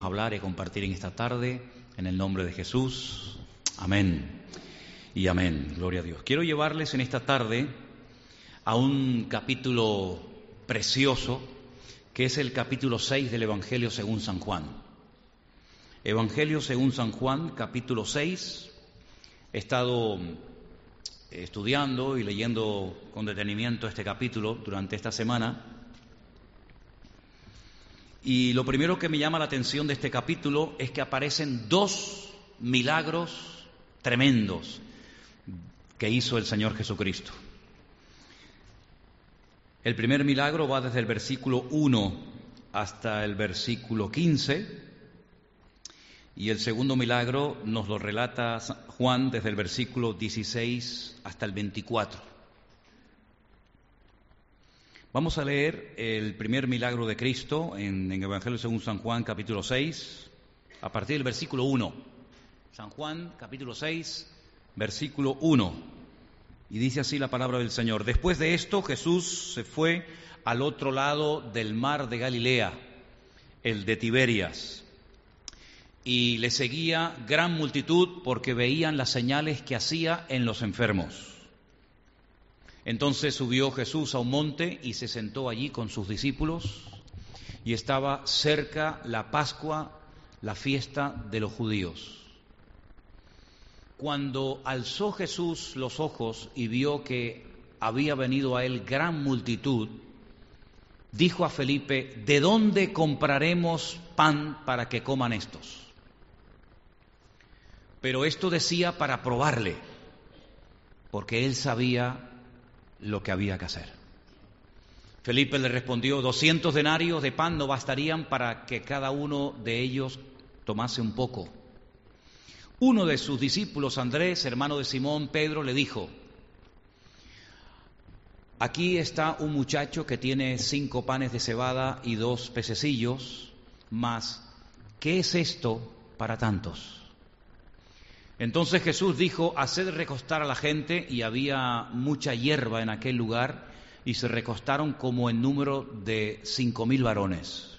hablar y compartir en esta tarde en el nombre de Jesús. Amén. Y amén. Gloria a Dios. Quiero llevarles en esta tarde a un capítulo precioso que es el capítulo 6 del Evangelio según San Juan. Evangelio según San Juan, capítulo 6. He estado estudiando y leyendo con detenimiento este capítulo durante esta semana y lo primero que me llama la atención de este capítulo es que aparecen dos milagros tremendos que hizo el Señor Jesucristo. El primer milagro va desde el versículo 1 hasta el versículo 15 y el segundo milagro nos lo relata Juan desde el versículo 16 hasta el 24. Vamos a leer el primer milagro de Cristo en, el Evangelio según San Juan, capítulo 6, a partir del versículo 1. San Juan, capítulo 6, versículo 1. Y dice así la palabra del Señor. Después de esto, Jesús se fue al otro lado del mar de Galilea, el de Tiberias. Y le seguía gran multitud porque veían las señales que hacía en los enfermos. Entonces subió Jesús a un monte y se sentó allí con sus discípulos y estaba cerca la Pascua, la fiesta de los judíos. Cuando alzó Jesús los ojos y vio que había venido a él gran multitud, dijo a Felipe, ¿de dónde compraremos pan para que coman estos? Pero esto decía para probarle, porque él sabía lo que había que hacer. Felipe le respondió, doscientos denarios de pan no bastarían para que cada uno de ellos tomase un poco. Uno de sus discípulos, Andrés, hermano de Simón, Pedro, le dijo, aquí está un muchacho que tiene cinco panes de cebada y dos pececillos, mas, ¿qué es esto para tantos? Entonces Jesús dijo, haced recostar a la gente, y había mucha hierba en aquel lugar, y se recostaron como en número de cinco mil varones.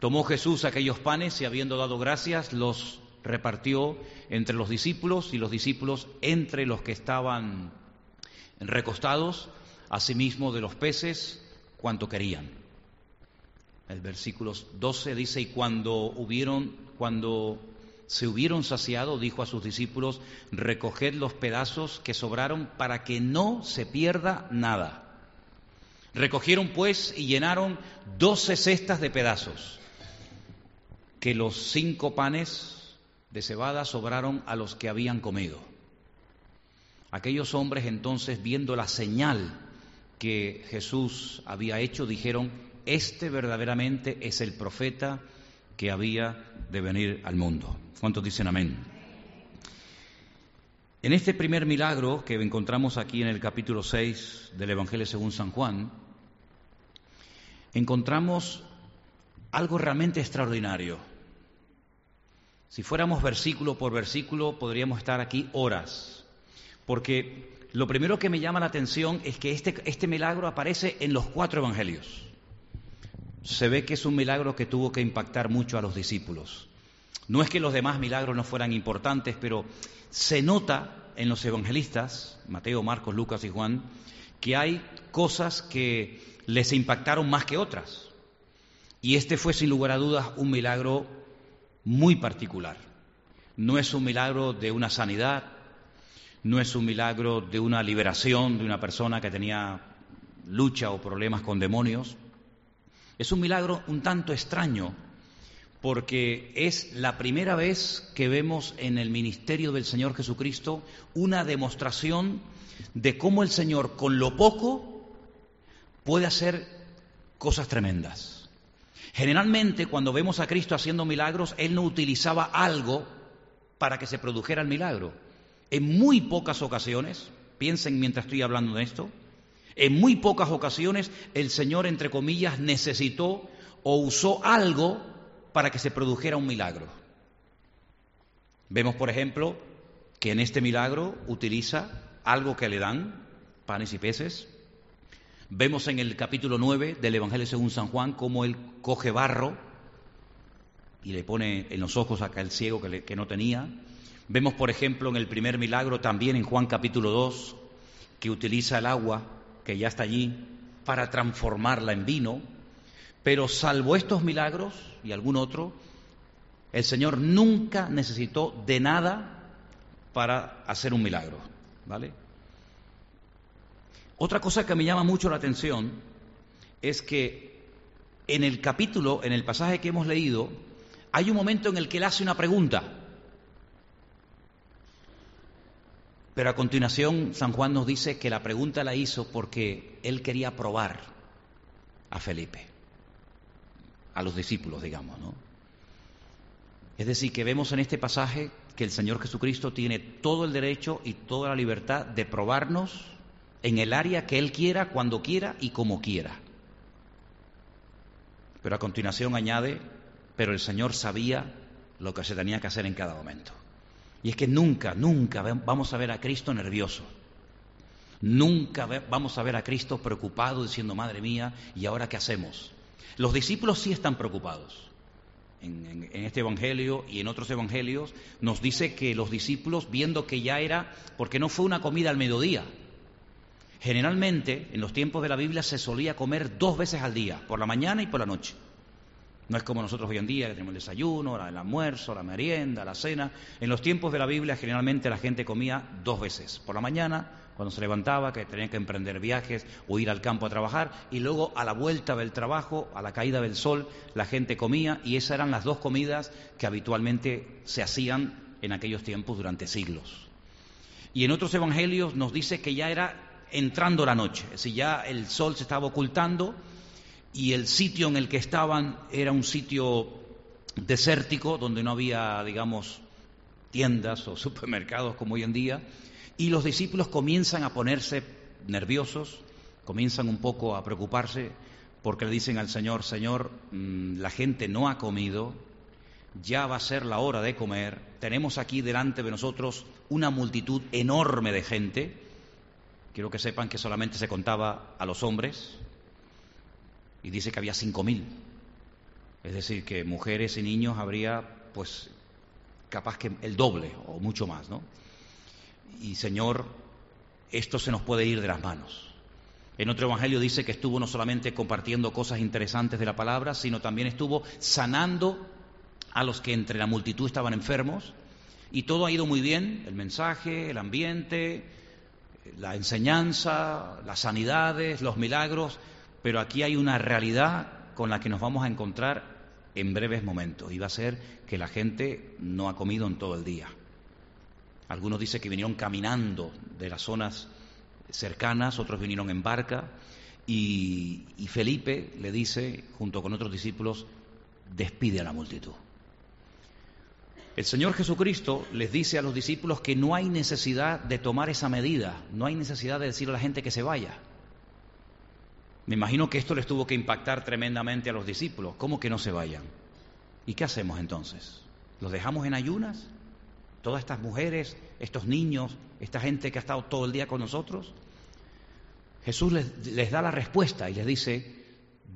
Tomó Jesús aquellos panes y habiendo dado gracias, los repartió entre los discípulos y los discípulos entre los que estaban recostados, asimismo de los peces, cuanto querían. El versículo 12 dice, y cuando hubieron, cuando se hubieron saciado, dijo a sus discípulos, recoged los pedazos que sobraron para que no se pierda nada. Recogieron pues y llenaron doce cestas de pedazos, que los cinco panes de cebada sobraron a los que habían comido. Aquellos hombres entonces, viendo la señal que Jesús había hecho, dijeron, este verdaderamente es el profeta que había de venir al mundo. ¿Cuántos dicen amén? En este primer milagro que encontramos aquí en el capítulo 6 del Evangelio según San Juan, encontramos algo realmente extraordinario. Si fuéramos versículo por versículo, podríamos estar aquí horas, porque lo primero que me llama la atención es que este, este milagro aparece en los cuatro evangelios se ve que es un milagro que tuvo que impactar mucho a los discípulos. No es que los demás milagros no fueran importantes, pero se nota en los evangelistas, Mateo, Marcos, Lucas y Juan, que hay cosas que les impactaron más que otras. Y este fue sin lugar a dudas un milagro muy particular. No es un milagro de una sanidad, no es un milagro de una liberación de una persona que tenía lucha o problemas con demonios, es un milagro un tanto extraño porque es la primera vez que vemos en el ministerio del Señor Jesucristo una demostración de cómo el Señor con lo poco puede hacer cosas tremendas. Generalmente cuando vemos a Cristo haciendo milagros, Él no utilizaba algo para que se produjera el milagro. En muy pocas ocasiones, piensen mientras estoy hablando de esto, en muy pocas ocasiones el Señor, entre comillas, necesitó o usó algo para que se produjera un milagro. Vemos, por ejemplo, que en este milagro utiliza algo que le dan, panes y peces. Vemos en el capítulo 9 del Evangelio según San Juan cómo él coge barro y le pone en los ojos a aquel ciego que, que no tenía. Vemos, por ejemplo, en el primer milagro, también en Juan capítulo 2, que utiliza el agua que ya está allí para transformarla en vino. Pero salvo estos milagros y algún otro, el Señor nunca necesitó de nada para hacer un milagro, ¿vale? Otra cosa que me llama mucho la atención es que en el capítulo, en el pasaje que hemos leído, hay un momento en el que él hace una pregunta. Pero a continuación San Juan nos dice que la pregunta la hizo porque él quería probar a Felipe, a los discípulos, digamos, ¿no? Es decir, que vemos en este pasaje que el Señor Jesucristo tiene todo el derecho y toda la libertad de probarnos en el área que Él quiera, cuando quiera y como quiera. Pero a continuación añade, pero el Señor sabía lo que se tenía que hacer en cada momento. Y es que nunca, nunca vamos a ver a Cristo nervioso. Nunca vamos a ver a Cristo preocupado diciendo, madre mía, ¿y ahora qué hacemos? Los discípulos sí están preocupados en, este Evangelio y en otros Evangelios, nos dice que los discípulos, viendo que ya era, porque no fue una comida al mediodía, generalmente en los tiempos de la Biblia se solía comer dos veces al día, por la mañana y por la noche. No es como nosotros hoy en día, que tenemos el desayuno, el almuerzo, la merienda, la cena. En los tiempos de la Biblia generalmente la gente comía dos veces, por la mañana cuando se levantaba, que tenía que emprender viajes o ir al campo a trabajar, y luego a la vuelta del trabajo, a la caída del sol, la gente comía, y esas eran las dos comidas que habitualmente se hacían en aquellos tiempos durante siglos. Y en otros evangelios nos dice que ya era entrando la noche, es decir, ya el sol se estaba ocultando y el sitio en el que estaban era un sitio desértico, donde no había, digamos, tiendas o supermercados como hoy en día, y los discípulos comienzan a ponerse nerviosos, comienzan un poco a preocuparse porque le dicen al Señor, Señor, mm, la gente no ha comido, ya va a ser la hora de comer, tenemos aquí delante de nosotros una multitud enorme de gente, quiero que sepan que solamente se contaba a los hombres, y dice que había cinco mil, es decir, que mujeres y niños habría pues capaz que el doble o mucho más, ¿no? y Señor, esto se nos puede ir de las manos. En otro evangelio dice que estuvo no solamente compartiendo cosas interesantes de la palabra, sino también estuvo sanando a los que entre la multitud estaban enfermos. Y todo ha ido muy bien, el mensaje, el ambiente, la enseñanza, las sanidades, los milagros, pero aquí hay una realidad con la que nos vamos a encontrar en breves momentos y va a ser que la gente no ha comido en todo el día. Algunos dicen que vinieron caminando de las zonas cercanas, otros vinieron en barca, y, Felipe le dice, junto con otros discípulos, despide a la multitud. El Señor Jesucristo les dice a los discípulos que no hay necesidad de tomar esa medida, no hay necesidad de decir a la gente que se vaya. Me imagino que esto les tuvo que impactar tremendamente a los discípulos. ¿Cómo que no se vayan? ¿Y qué hacemos entonces? ¿Los dejamos en ayunas? todas estas mujeres, estos niños, esta gente que ha estado todo el día con nosotros? Jesús les, da la respuesta y les dice,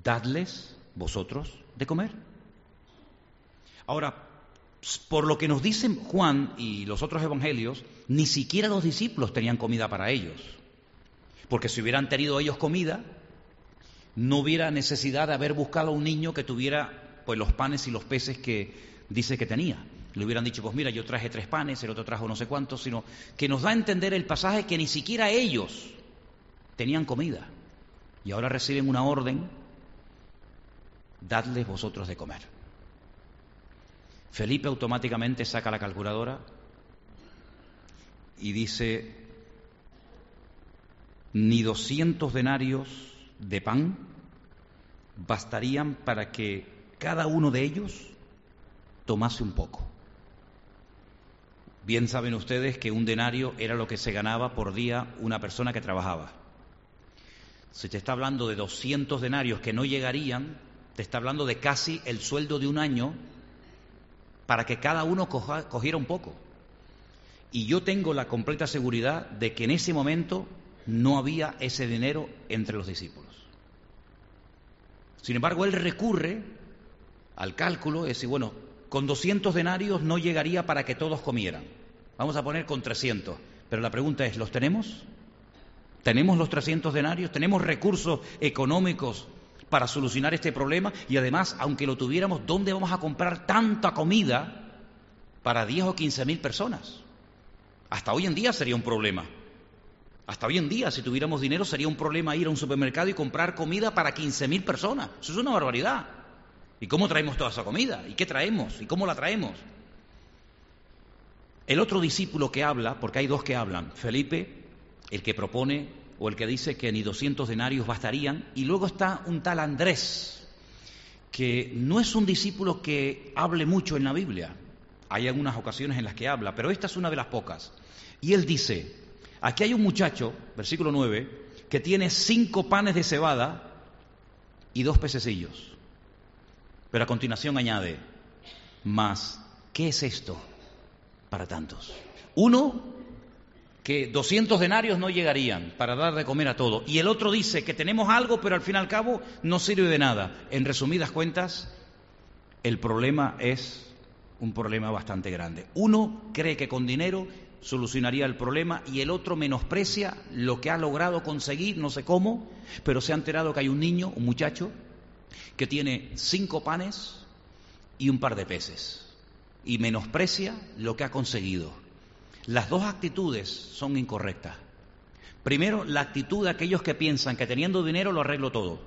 dadles vosotros de comer. Ahora, por lo que nos dicen Juan y los otros evangelios, ni siquiera los discípulos tenían comida para ellos. Porque si hubieran tenido ellos comida, no hubiera necesidad de haber buscado a un niño que tuviera pues los panes y los peces que dice que tenía le hubieran dicho, pues mira, yo traje tres panes, el otro trajo no sé cuántos, sino que nos da a entender el pasaje que ni siquiera ellos tenían comida. Y ahora reciben una orden, dadles vosotros de comer. Felipe automáticamente saca la calculadora y dice, ni doscientos denarios de pan bastarían para que cada uno de ellos tomase un poco. Bien saben ustedes que un denario era lo que se ganaba por día una persona que trabajaba. Si te está hablando de 200 denarios que no llegarían, te está hablando de casi el sueldo de un año para que cada uno cogiera un poco. Y yo tengo la completa seguridad de que en ese momento no había ese dinero entre los discípulos. Sin embargo, él recurre al cálculo y dice, bueno, con 200 denarios no llegaría para que todos comieran. Vamos a poner con 300. Pero la pregunta es, ¿los tenemos? ¿Tenemos los 300 denarios? ¿Tenemos recursos económicos para solucionar este problema? Y además, aunque lo tuviéramos, ¿dónde vamos a comprar tanta comida para 10 o 15 mil personas? Hasta hoy en día sería un problema. Hasta hoy en día, si tuviéramos dinero, sería un problema ir a un supermercado y comprar comida para 15 mil personas. Eso es una barbaridad. ¿Y cómo traemos toda esa comida? ¿Y qué traemos? ¿Y cómo la traemos? El otro discípulo que habla, porque hay dos que hablan, Felipe, el que propone o el que dice que ni 200 denarios bastarían, y luego está un tal Andrés, que no es un discípulo que hable mucho en la Biblia. Hay algunas ocasiones en las que habla, pero esta es una de las pocas. Y él dice, aquí hay un muchacho, versículo 9, que tiene cinco panes de cebada y dos pececillos. Pero a continuación añade, más, ¿qué es esto para tantos? Uno, que 200 denarios no llegarían para dar de comer a todo. Y el otro dice que tenemos algo, pero al fin y al cabo no sirve de nada. En resumidas cuentas, el problema es un problema bastante grande. Uno cree que con dinero solucionaría el problema y el otro menosprecia lo que ha logrado conseguir, no sé cómo, pero se ha enterado que hay un niño, un muchacho, que tiene cinco panes y un par de peces y menosprecia lo que ha conseguido. Las dos actitudes son incorrectas. Primero, la actitud de aquellos que piensan que teniendo dinero lo arreglo todo.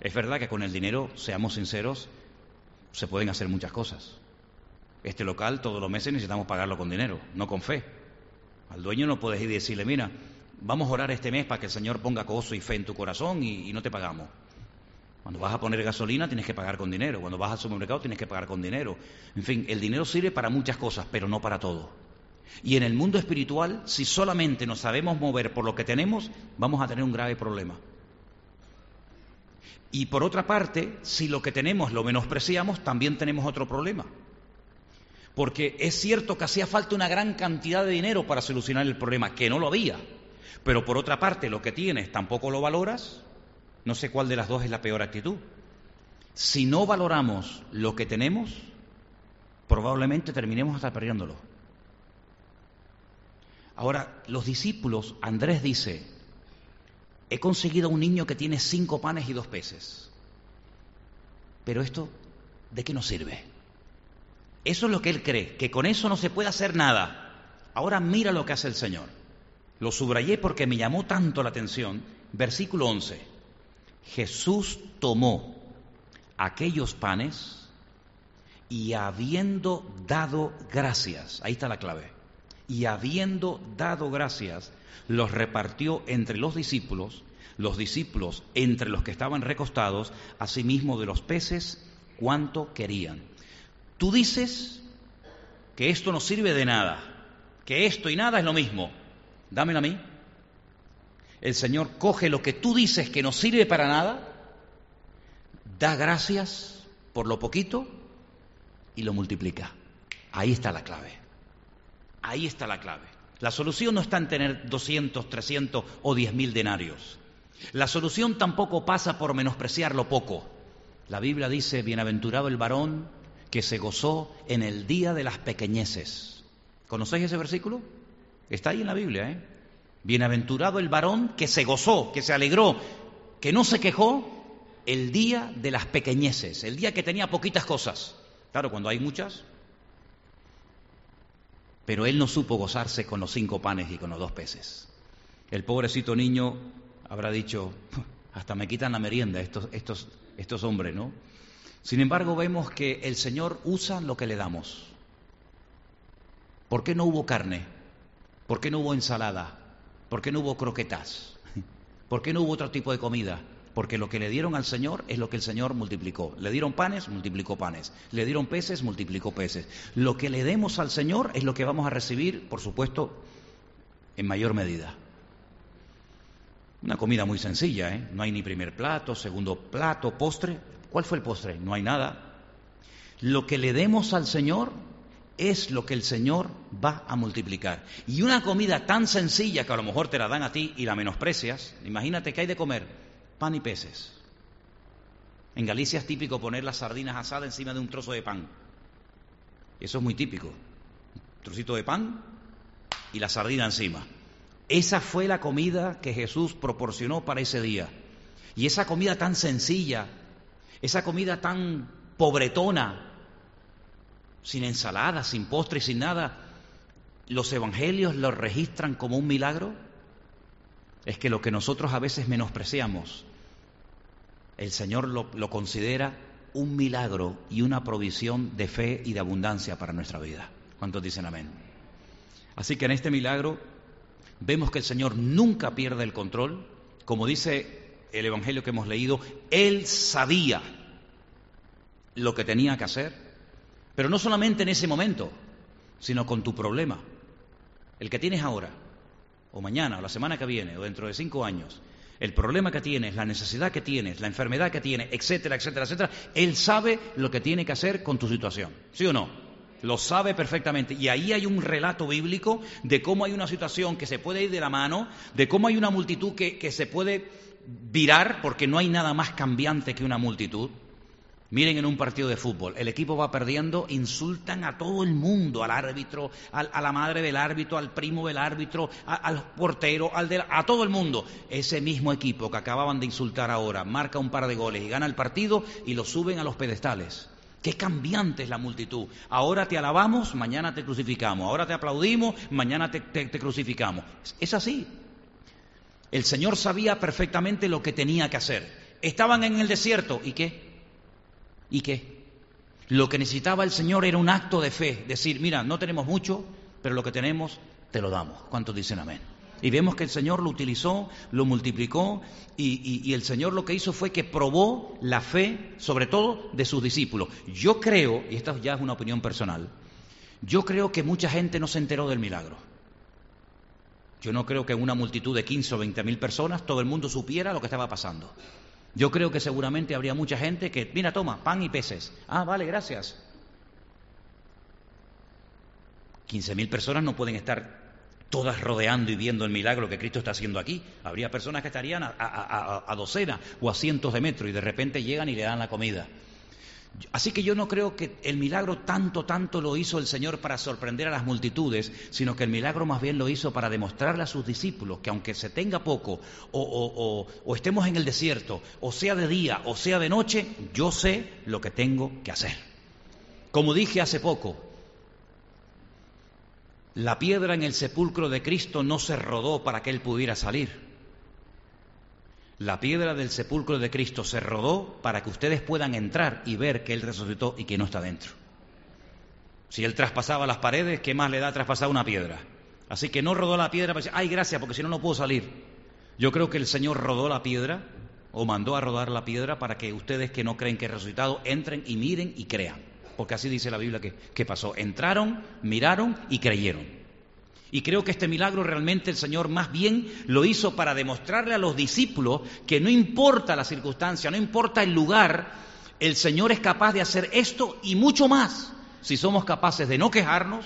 Es verdad que con el dinero, seamos sinceros, se pueden hacer muchas cosas. Este local todos los meses necesitamos pagarlo con dinero, no con fe. Al dueño no puedes ir y decirle, mira, vamos a orar este mes para que el Señor ponga gozo y fe en tu corazón y, y no te pagamos. Cuando vas a poner gasolina tienes que pagar con dinero, cuando vas al supermercado tienes que pagar con dinero. En fin, el dinero sirve para muchas cosas, pero no para todo. Y en el mundo espiritual, si solamente nos sabemos mover por lo que tenemos, vamos a tener un grave problema. Y por otra parte, si lo que tenemos lo menospreciamos, también tenemos otro problema. Porque es cierto que hacía falta una gran cantidad de dinero para solucionar el problema, que no lo había. Pero por otra parte, lo que tienes tampoco lo valoras, no sé cuál de las dos es la peor actitud. Si no valoramos lo que tenemos, probablemente terminemos hasta perdiéndolo. Ahora, los discípulos, Andrés dice, he conseguido a un niño que tiene cinco panes y dos peces. Pero esto, ¿de qué nos sirve? Eso es lo que él cree, que con eso no se puede hacer nada. Ahora mira lo que hace el Señor. Lo subrayé porque me llamó tanto la atención. Versículo 11. Jesús tomó aquellos panes y habiendo dado gracias, ahí está la clave, y habiendo dado gracias, los repartió entre los discípulos, los discípulos entre los que estaban recostados, asimismo de los peces, cuanto querían. Tú dices que esto no sirve de nada, que esto y nada es lo mismo. Dámelo a mí el Señor coge lo que tú dices que no sirve para nada, da gracias por lo poquito y lo multiplica. Ahí está la clave. Ahí está la clave. La solución no está en tener 200, 300 o 10 mil denarios. La solución tampoco pasa por menospreciar lo poco. La Biblia dice, bienaventurado el varón que se gozó en el día de las pequeñeces. ¿Conocéis ese versículo? Está ahí en la Biblia, ¿eh? Bienaventurado el varón que se gozó, que se alegró, que no se quejó el día de las pequeñeces, el día que tenía poquitas cosas. Claro, cuando hay muchas. Pero él no supo gozarse con los cinco panes y con los dos peces. El pobrecito niño habrá dicho, hasta me quitan la merienda estos, estos, estos hombres, ¿no? Sin embargo, vemos que el Señor usa lo que le damos. ¿Por qué no hubo carne? ¿Por qué no hubo ensalada? ¿Por qué no hubo croquetas? ¿Por qué no hubo otro tipo de comida? Porque lo que le dieron al Señor es lo que el Señor multiplicó. Le dieron panes, multiplicó panes. Le dieron peces, multiplicó peces. Lo que le demos al Señor es lo que vamos a recibir, por supuesto, en mayor medida. Una comida muy sencilla, ¿eh? No hay ni primer plato, segundo plato, postre. ¿Cuál fue el postre? No hay nada. Lo que le demos al Señor es lo que el Señor va a multiplicar. Y una comida tan sencilla que a lo mejor te la dan a ti y la menosprecias, imagínate que hay de comer pan y peces. En Galicia es típico poner las sardinas asadas encima de un trozo de pan. Eso es muy típico. Un trocito de pan y la sardina encima. Esa fue la comida que Jesús proporcionó para ese día. Y esa comida tan sencilla, esa comida tan pobretona, sin ensalada, sin postre, sin nada, los evangelios lo registran como un milagro. Es que lo que nosotros a veces menospreciamos, el Señor lo, lo considera un milagro y una provisión de fe y de abundancia para nuestra vida. ¿Cuántos dicen amén? Así que en este milagro vemos que el Señor nunca pierde el control. Como dice el Evangelio que hemos leído, Él sabía lo que tenía que hacer, pero no solamente en ese momento, sino con tu problema, el que tienes ahora, o mañana, o la semana que viene, o dentro de cinco años el problema que tienes, la necesidad que tienes, la enfermedad que tienes, etcétera, etcétera, etcétera, Él sabe lo que tiene que hacer con tu situación. ¿Sí o no? Lo sabe perfectamente. Y ahí hay un relato bíblico de cómo hay una situación que se puede ir de la mano, de cómo hay una multitud que, que se puede virar, porque no hay nada más cambiante que una multitud. Miren en un partido de fútbol, el equipo va perdiendo, insultan a todo el mundo, al árbitro, a la madre del árbitro, al primo del árbitro, al portero, al a todo el mundo. Ese mismo equipo que acababan de insultar ahora marca un par de goles y gana el partido y lo suben a los pedestales. Qué cambiante es la multitud. Ahora te alabamos, mañana te crucificamos. Ahora te aplaudimos, mañana te crucificamos. Es así. El Señor sabía perfectamente lo que tenía que hacer. Estaban en el desierto y qué? ¿Y qué? Lo que necesitaba el Señor era un acto de fe, decir, mira, no tenemos mucho, pero lo que tenemos te lo damos. ¿Cuántos dicen amén? Y vemos que el Señor lo utilizó, lo multiplicó y, y, el Señor lo que hizo fue que probó la fe, sobre todo de sus discípulos. Yo creo, y esta ya es una opinión personal, yo creo que mucha gente no se enteró del milagro. Yo no creo que una multitud de 15 o 20 mil personas todo el mundo supiera lo que estaba pasando. Yo creo que seguramente habría mucha gente que, mira, toma, pan y peces. Ah, vale, gracias. 15.000 personas no pueden estar todas rodeando y viendo el milagro que Cristo está haciendo aquí. Habría personas que estarían a, a, docenas o a cientos de metros y de repente llegan y le dan la comida. Así que yo no creo que el milagro tanto, tanto lo hizo el Señor para sorprender a las multitudes, sino que el milagro más bien lo hizo para demostrarle a sus discípulos que aunque se tenga poco, o, o estemos en el desierto, o sea de día, o sea de noche, yo sé lo que tengo que hacer. Como dije hace poco, la piedra en el sepulcro de Cristo no se rodó para que Él pudiera salir. La piedra del sepulcro de Cristo se rodó para que ustedes puedan entrar y ver que Él resucitó y que no está dentro. Si Él traspasaba las paredes, ¿qué más le da traspasar una piedra? Así que no rodó la piedra para decir, ay, gracias, porque si no, no puedo salir. Yo creo que el Señor rodó la piedra o mandó a rodar la piedra para que ustedes que no creen que es resucitado entren y miren y crean. Porque así dice la Biblia que, que pasó. Entraron, miraron y creyeron. Y creo que este milagro realmente el Señor más bien lo hizo para demostrarle a los discípulos que no importa la circunstancia, no importa el lugar, el Señor es capaz de hacer esto y mucho más si somos capaces de no quejarnos,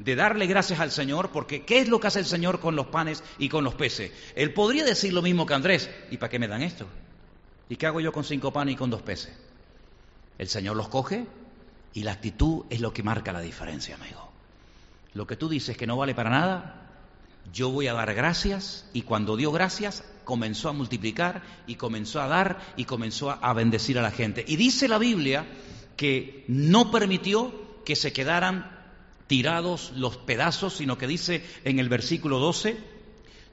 de darle gracias al Señor, porque ¿qué es lo que hace el Señor con los panes y con los peces? Él podría decir lo mismo que Andrés, ¿y para qué me dan esto? ¿Y qué hago yo con cinco panes y con dos peces? El Señor los coge y la actitud es lo que marca la diferencia, amigo lo que tú dices que no vale para nada, yo voy a dar gracias y cuando dio gracias comenzó a multiplicar y comenzó a dar y comenzó a bendecir a la gente. Y dice la Biblia que no permitió que se quedaran tirados los pedazos, sino que dice en el versículo 12,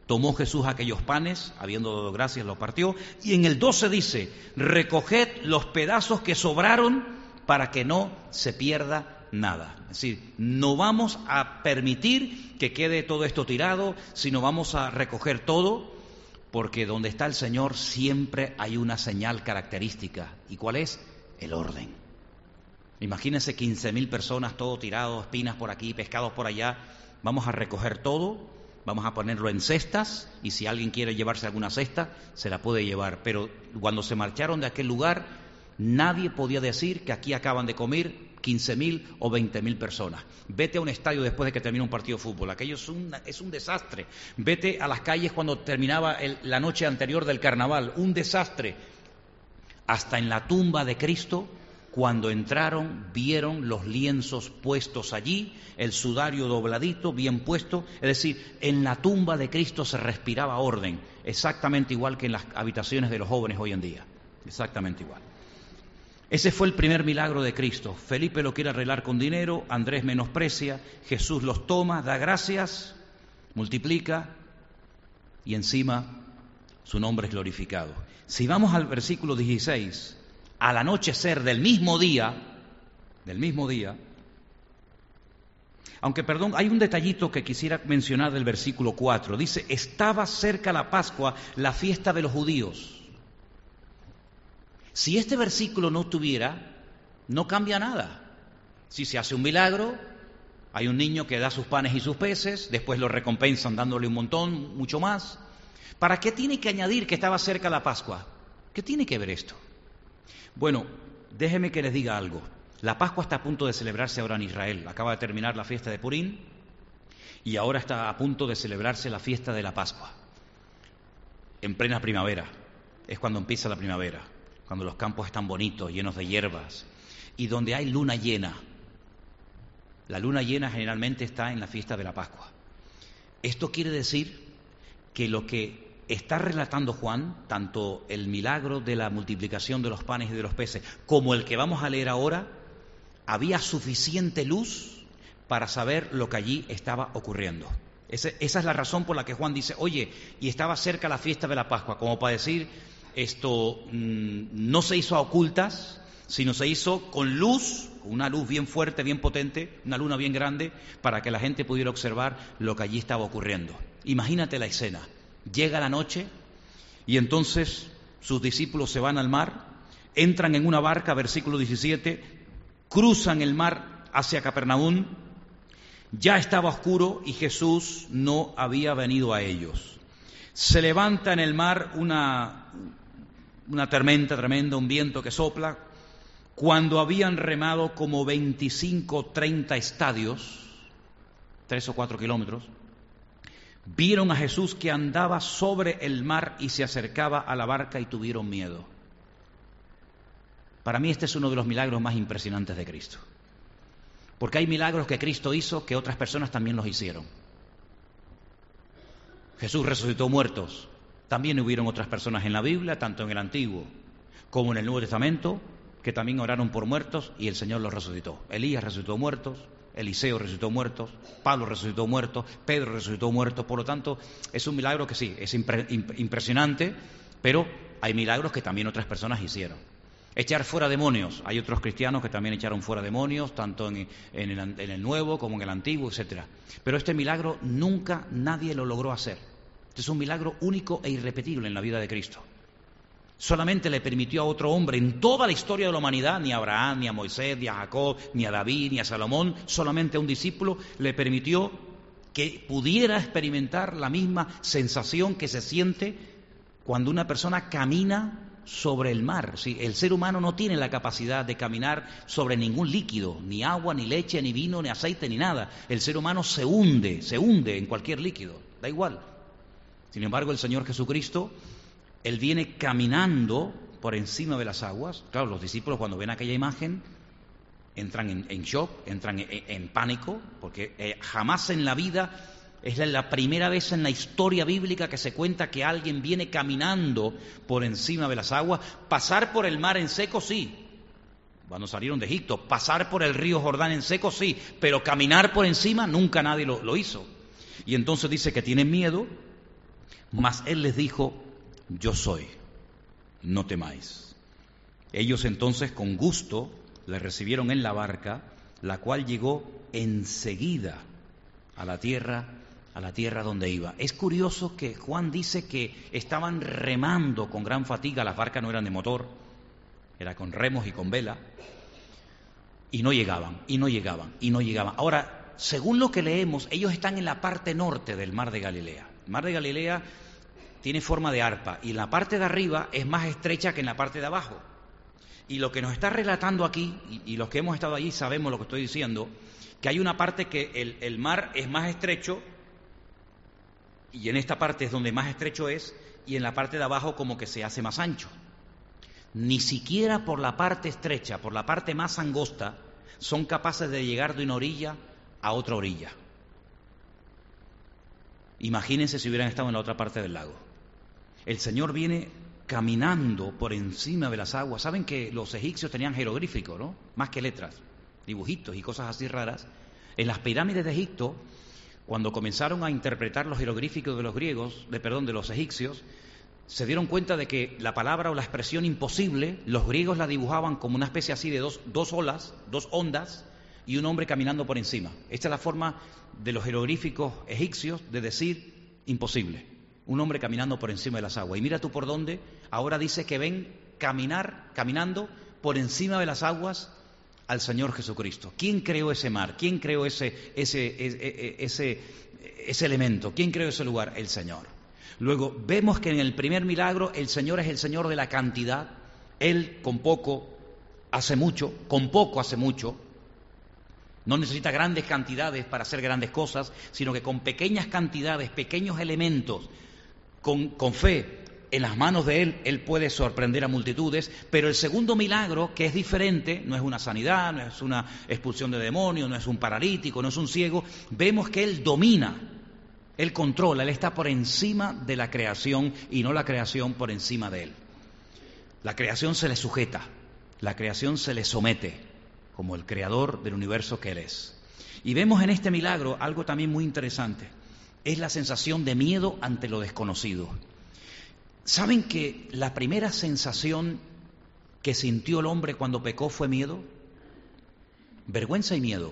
tomó Jesús aquellos panes, habiendo dado gracias, los partió, y en el 12 dice, recoged los pedazos que sobraron para que no se pierda nada. Es decir, no vamos a permitir que quede todo esto tirado, sino vamos a recoger todo, porque donde está el Señor siempre hay una señal característica. ¿Y cuál es? El orden. Imagínense 15.000 personas, todo tirado, espinas por aquí, pescados por allá. Vamos a recoger todo, vamos a ponerlo en cestas y si alguien quiere llevarse alguna cesta, se la puede llevar. Pero cuando se marcharon de aquel lugar, nadie podía decir que aquí acaban de comer 15.000 o 20.000 personas. Vete a un estadio después de que termine un partido de fútbol. Aquello es un, es un desastre. Vete a las calles cuando terminaba la noche anterior del carnaval. Un desastre. Hasta en la tumba de Cristo, Cuando entraron, vieron los lienzos puestos allí, el sudario dobladito, bien puesto. Es decir, en la tumba de Cristo se respiraba orden, exactamente igual que en las habitaciones de los jóvenes hoy en día. Exactamente igual. Ese fue el primer milagro de Cristo. Felipe lo quiere arreglar con dinero, Andrés menosprecia, Jesús los toma, da gracias, multiplica y encima su nombre es glorificado. Si vamos al versículo 16, al anochecer del mismo día, del mismo día, aunque perdón, hay un detallito que quisiera mencionar del versículo 4. Dice, estaba cerca la Pascua, la fiesta de los judíos. Si este versículo no tuviera, no cambia nada. Si se hace un milagro, hay un niño que da sus panes y sus peces, después lo recompensan dándole un montón, mucho más. ¿Para qué tiene que añadir que estaba cerca la Pascua? ¿Qué tiene que ver esto? Bueno, déjeme que les diga algo. La Pascua está a punto de celebrarse ahora en Israel. Acaba de terminar la fiesta de Purín y ahora está a punto de celebrarse la fiesta de la Pascua. En plena primavera. Es cuando empieza la primavera cuando los campos están bonitos, llenos de hierbas, y donde hay luna llena. La luna llena generalmente está en la fiesta de la Pascua. Esto quiere decir que lo que está relatando Juan, tanto el milagro de la multiplicación de los panes y de los peces, como el que vamos a leer ahora, había suficiente luz para saber lo que allí estaba ocurriendo. esa es la razón por la que Juan dice, oye, y estaba cerca la fiesta de la Pascua, como para decir, esto mm, no se hizo a ocultas, sino se hizo con luz, una luz bien fuerte, bien potente, una luna bien grande, para que la gente pudiera observar lo que allí estaba ocurriendo. Imagínate la escena. Llega la noche y entonces sus discípulos se van al mar, entran en una barca, versículo 17, cruzan el mar hacia Capernaum, ya estaba oscuro y Jesús no había venido a ellos. Se levanta en el mar una, una tormenta tremenda, un viento que sopla, cuando habían remado como 25, 30 estadios, tres o cuatro kilómetros, vieron a Jesús que andaba sobre el mar y se acercaba a la barca y tuvieron miedo. Para mí este es uno de los milagros más impresionantes de Cristo. Porque hay milagros que Cristo hizo que otras personas también los hicieron. Jesús resucitó muertos, también hubieron otras personas en la Biblia, tanto en el Antiguo como en el Nuevo Testamento, que también oraron por muertos y el Señor los resucitó. Elías resucitó muertos, Eliseo resucitó muertos, Pablo resucitó muertos, Pedro resucitó muertos. Por lo tanto, es un milagro que sí, es impresionante, pero hay milagros que también otras personas hicieron. Echar fuera demonios. Hay otros cristianos que también echaron fuera demonios, tanto en, el, en el Nuevo como en el Antiguo, etcétera. Pero este milagro nunca nadie lo logró hacer. Este es un milagro único e irrepetible en la vida de Cristo. Solamente le permitió a otro hombre en toda la historia de la humanidad, ni a Abraham, ni a Moisés, ni a Jacob, ni a David, ni a Salomón, solamente a un discípulo le permitió que pudiera experimentar la misma sensación que se siente cuando una persona camina sobre el mar. El ser humano no tiene la capacidad de caminar sobre ningún líquido, ni agua, ni leche, ni vino, ni aceite, ni nada. El ser humano se hunde, se hunde en cualquier líquido, da igual. Sin embargo, el Señor Jesucristo, Él viene caminando por encima de las aguas. Claro, los discípulos cuando ven aquella imagen entran en, shock, entran en, pánico, porque eh, jamás en la vida es la primera vez en la historia bíblica que se cuenta que alguien viene caminando por encima de las aguas. Pasar por el mar en seco, sí. Cuando salieron de Egipto, pasar por el río Jordán en seco, sí. Pero caminar por encima, nunca nadie lo, lo hizo. Y entonces dice que tienen miedo, mas él les dijo, yo soy, no temáis. Ellos entonces con gusto le recibieron en la barca, la cual llegó enseguida a la tierra, a la tierra donde iba. Es curioso que Juan dice que estaban remando con gran fatiga, las barcas no eran de motor, era con remos y con vela, y no llegaban, y no llegaban, y no llegaban. Ahora, según lo que leemos, ellos están en la parte norte del mar de Galilea. Mar de Galilea tiene forma de arpa y la parte de arriba es más estrecha que en la parte de abajo. Y lo que nos está relatando aquí, y, los que hemos estado allí sabemos lo que estoy diciendo, que hay una parte que el, el mar es más estrecho y en esta parte es donde más estrecho es y en la parte de abajo como que se hace más ancho. ni siquiera por la parte estrecha, por la parte más angosta, son capaces de llegar de una orilla a otra orilla. Imagínense si hubieran estado en la otra parte del lago. El Señor viene caminando por encima de las aguas. Saben que los egipcios tenían jeroglíficos, ¿no? Más que letras, dibujitos y cosas así raras. En las pirámides de Egipto, cuando comenzaron a interpretar los jeroglíficos de los griegos, de perdón, de los egipcios, se dieron cuenta de que la palabra o la expresión imposible, los griegos la dibujaban como una especie así de dos, dos olas, dos ondas, y un hombre caminando por encima. Esta es la forma de los jeroglíficos egipcios de decir imposible. Un hombre caminando por encima de las aguas. Y mira tú por dónde, ahora dice que ven caminar, caminando por encima de las aguas al Señor Jesucristo. ¿Quién creó ese mar? ¿Quién creó ese, ese, ese, ese, ese elemento? ¿Quién creó ese lugar? El Señor. Luego vemos que en el primer milagro el Señor es el Señor de la cantidad. Él con poco hace mucho, con poco hace mucho. No necesita grandes cantidades para hacer grandes cosas, sino que con pequeñas cantidades, pequeños elementos, con, fe en las manos de Él, Él puede sorprender a multitudes. Pero el segundo milagro, que es diferente, no es una sanidad, no es una expulsión de demonios, no es un paralítico, no es un ciego, vemos que Él domina él controla, Él está por encima de la creación y no la creación por encima de Él. La creación se le sujeta, la creación se le somete como el creador del universo que Él es. Y vemos en este milagro algo también muy interesante, es la sensación de miedo ante lo desconocido. ¿Saben que la primera sensación que sintió el hombre cuando pecó fue miedo? Vergüenza y miedo.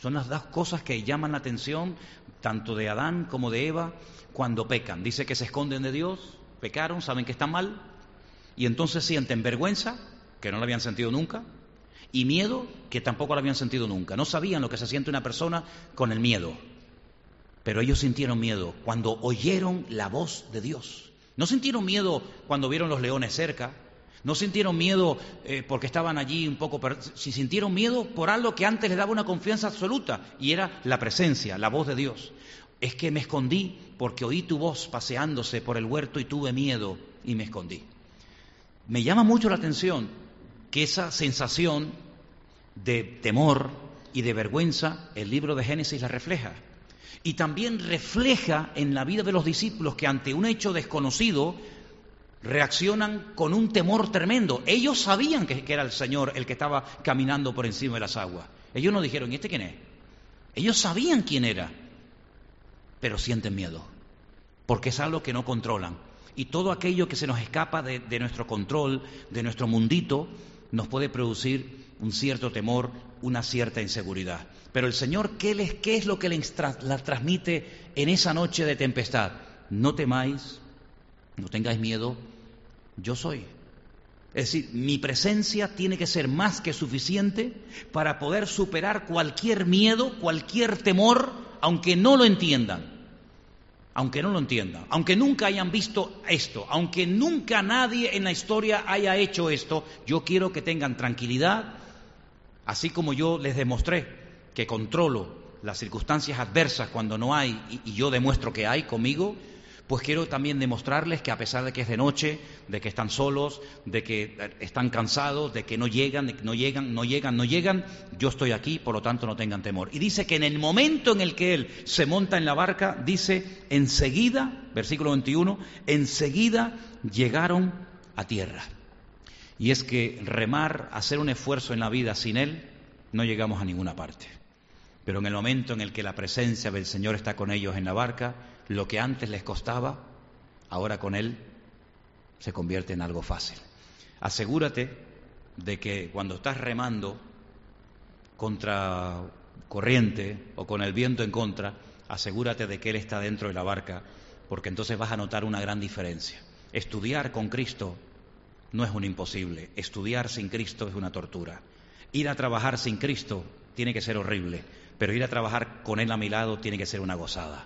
Son las dos cosas que llaman la atención tanto de Adán como de Eva, cuando pecan. Dice que se esconden de Dios, pecaron, saben que están mal, y entonces sienten vergüenza, que no la habían sentido nunca, y miedo, que tampoco la habían sentido nunca. No sabían lo que se siente una persona con el miedo, pero ellos sintieron miedo cuando oyeron la voz de Dios. No sintieron miedo cuando vieron los leones cerca, no sintieron miedo eh, porque estaban allí un poco, si sintieron miedo por algo que antes les daba una confianza absoluta y era la presencia, la voz de Dios. Es que me escondí porque oí tu voz paseándose por el huerto y tuve miedo y me escondí. Me llama mucho la atención que esa sensación de temor y de vergüenza el libro de Génesis la refleja. Y también refleja en la vida de los discípulos que ante un hecho desconocido reaccionan con un temor tremendo. Ellos sabían que, era el Señor el que estaba caminando por encima de las aguas. Ellos no dijeron, ¿y este quién es? Ellos sabían quién era, pero sienten miedo, porque es algo que no controlan. Y todo aquello que se nos escapa de, nuestro control, de nuestro mundito, nos puede producir un cierto temor, una cierta inseguridad. Pero el Señor, ¿qué, les, qué es lo que les la transmite en esa noche de tempestad? No temáis, no tengáis miedo, yo soy. Es decir, mi presencia tiene que ser más que suficiente para poder superar cualquier miedo, cualquier temor, aunque no lo entiendan. Aunque no lo entiendan, aunque nunca hayan visto esto, aunque nunca nadie en la historia haya hecho esto, yo quiero que tengan tranquilidad, así como yo les demostré que controlo las circunstancias adversas cuando no hay y, yo demuestro que hay conmigo, pues quiero también demostrarles que a pesar de que es de noche, de que están solos, de que eh, están cansados, de que no llegan, de que no llegan, no llegan, no llegan, yo estoy aquí, por lo tanto no tengan temor. Y dice que en el momento en el que él se monta en la barca, dice, enseguida, versículo 21, enseguida llegaron a tierra. Y es que remar, hacer un esfuerzo en la vida sin él, no llegamos a ninguna parte. Pero en el momento en el que la presencia del Señor está con ellos en la barca, lo que antes les costaba, ahora con Él se convierte en algo fácil. Asegúrate de que cuando estás remando contra corriente o con el viento en contra, asegúrate de que Él está dentro de la barca, porque entonces vas a notar una gran diferencia. Estudiar con Cristo no es un imposible, estudiar sin Cristo es una tortura. Ir a trabajar sin Cristo tiene que ser horrible, pero ir a trabajar con Él a mi lado tiene que ser una gozada.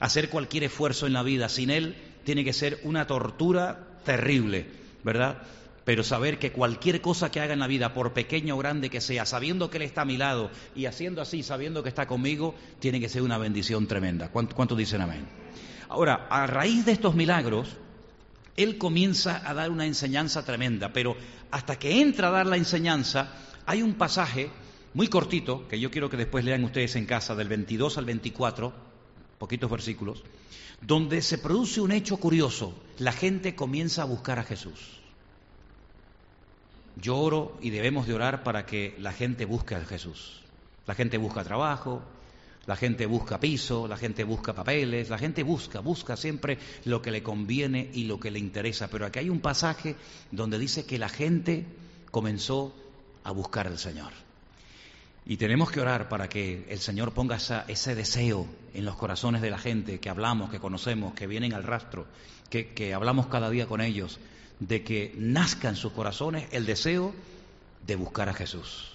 Hacer cualquier esfuerzo en la vida sin Él tiene que ser una tortura terrible, ¿verdad? Pero saber que cualquier cosa que haga en la vida, por pequeña o grande que sea, sabiendo que Él está a mi lado y haciendo así, sabiendo que está conmigo, tiene que ser una bendición tremenda. ¿Cuántos dicen amén? Ahora, a raíz de estos milagros, Él comienza a dar una enseñanza tremenda, pero hasta que entra a dar la enseñanza, hay un pasaje muy cortito, que yo quiero que después lean ustedes en casa, del 22 al 24, poquitos versículos, donde se produce un hecho curioso. La gente comienza a buscar a Jesús. Yo oro y debemos de orar para que la gente busque a Jesús. La gente busca trabajo, la gente busca piso, la gente busca papeles, la gente busca, busca siempre lo que le conviene y lo que le interesa. Pero aquí hay un pasaje donde dice que la gente comenzó a buscar al Señor. Y tenemos que orar para que el Señor ponga ese deseo en los corazones de la gente que hablamos, que conocemos, que vienen al rastro, que, hablamos cada día con ellos, de que nazca en sus corazones el deseo de buscar a Jesús.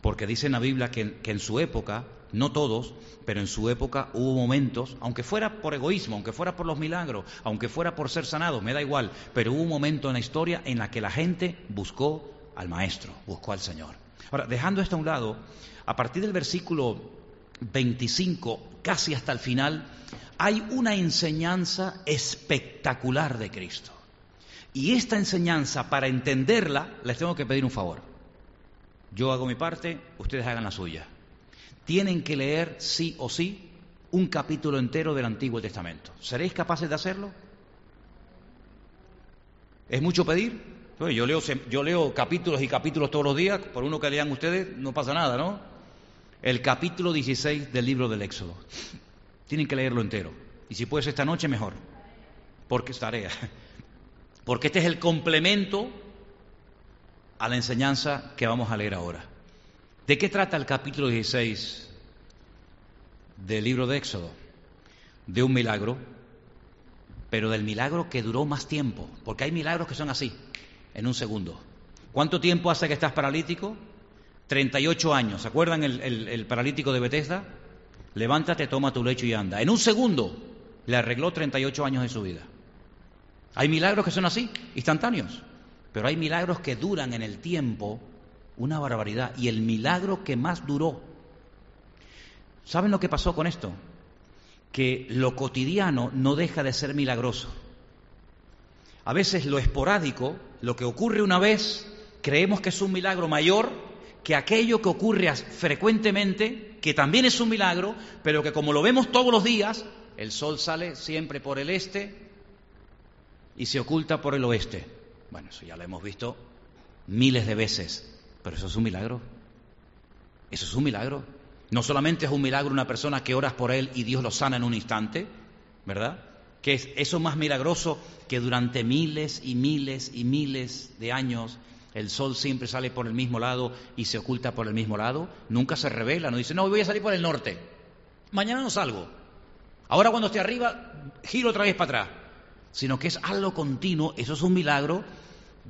Porque dice en la Biblia que, que, en su época, no todos, pero en su época hubo momentos, aunque fuera por egoísmo, aunque fuera por los milagros, aunque fuera por ser sanados, me da igual, pero hubo un momento en la historia en la que la gente buscó al Maestro, buscó al Señor. Ahora, dejando esto a un lado, a partir del versículo 25, casi hasta el final, hay una enseñanza espectacular de Cristo. Y esta enseñanza, para entenderla, les tengo que pedir un favor. Yo hago mi parte, ustedes hagan la suya. Tienen que leer sí o sí un capítulo entero del Antiguo Testamento. ¿Seréis capaces de hacerlo? ¿Es mucho pedir? Yo leo, yo leo capítulos y capítulos todos los días, por uno que lean ustedes no pasa nada, ¿no? El capítulo 16 del libro del Éxodo. Tienen que leerlo entero. Y si puedes esta noche, mejor. Porque es tarea. Porque este es el complemento a la enseñanza que vamos a leer ahora. ¿De qué trata el capítulo 16 del libro de Éxodo? De un milagro, pero del milagro que duró más tiempo, porque hay milagros que son así en un segundo. ¿Cuánto tiempo hace que estás paralítico? 38 años. ¿Se acuerdan el, paralítico de Bethesda? Levántate, toma tu lecho y anda. En un segundo le arregló 38 años de su vida. Hay milagros que son así, instantáneos, pero hay milagros que duran en el tiempo una barbaridad. Y el milagro que más duró, ¿saben lo que pasó con esto? Que lo cotidiano no deja de ser milagroso. A veces lo esporádico, lo que ocurre una vez, creemos que es un milagro mayor que aquello que ocurre frecuentemente, que también es un milagro, pero que como lo vemos todos los días, el sol sale siempre por el este y se oculta por el oeste. Bueno, eso ya lo hemos visto miles de veces, pero eso es un milagro. Eso es un milagro. No solamente es un milagro una persona que oras por él y Dios lo sana en un instante, ¿verdad? Que es eso más milagroso que durante miles y miles y miles de años el sol siempre sale por el mismo lado y se oculta por el mismo lado, nunca se revela, no dice, no, voy a salir por el norte, mañana no salgo, ahora cuando esté arriba giro otra vez para atrás, sino que es algo continuo, eso es un milagro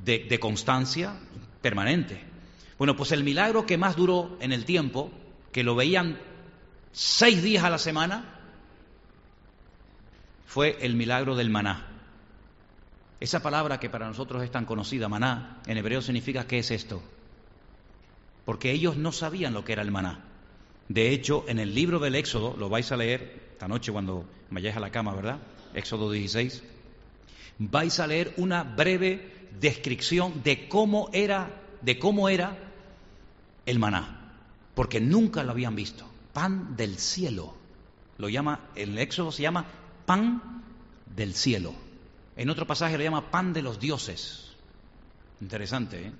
de, de constancia permanente. Bueno, pues el milagro que más duró en el tiempo, que lo veían seis días a la semana, fue el milagro del maná. Esa palabra que para nosotros es tan conocida, maná, en hebreo significa ¿qué es esto? Porque ellos no sabían lo que era el maná. De hecho, en el libro del Éxodo, lo vais a leer esta noche cuando vayáis a la cama, ¿verdad? Éxodo 16. Vais a leer una breve descripción de cómo era, de cómo era el maná, porque nunca lo habían visto. Pan del cielo. Lo llama, el Éxodo se llama pan del cielo. En otro pasaje lo llama pan de los dioses. Interesante, ¿eh?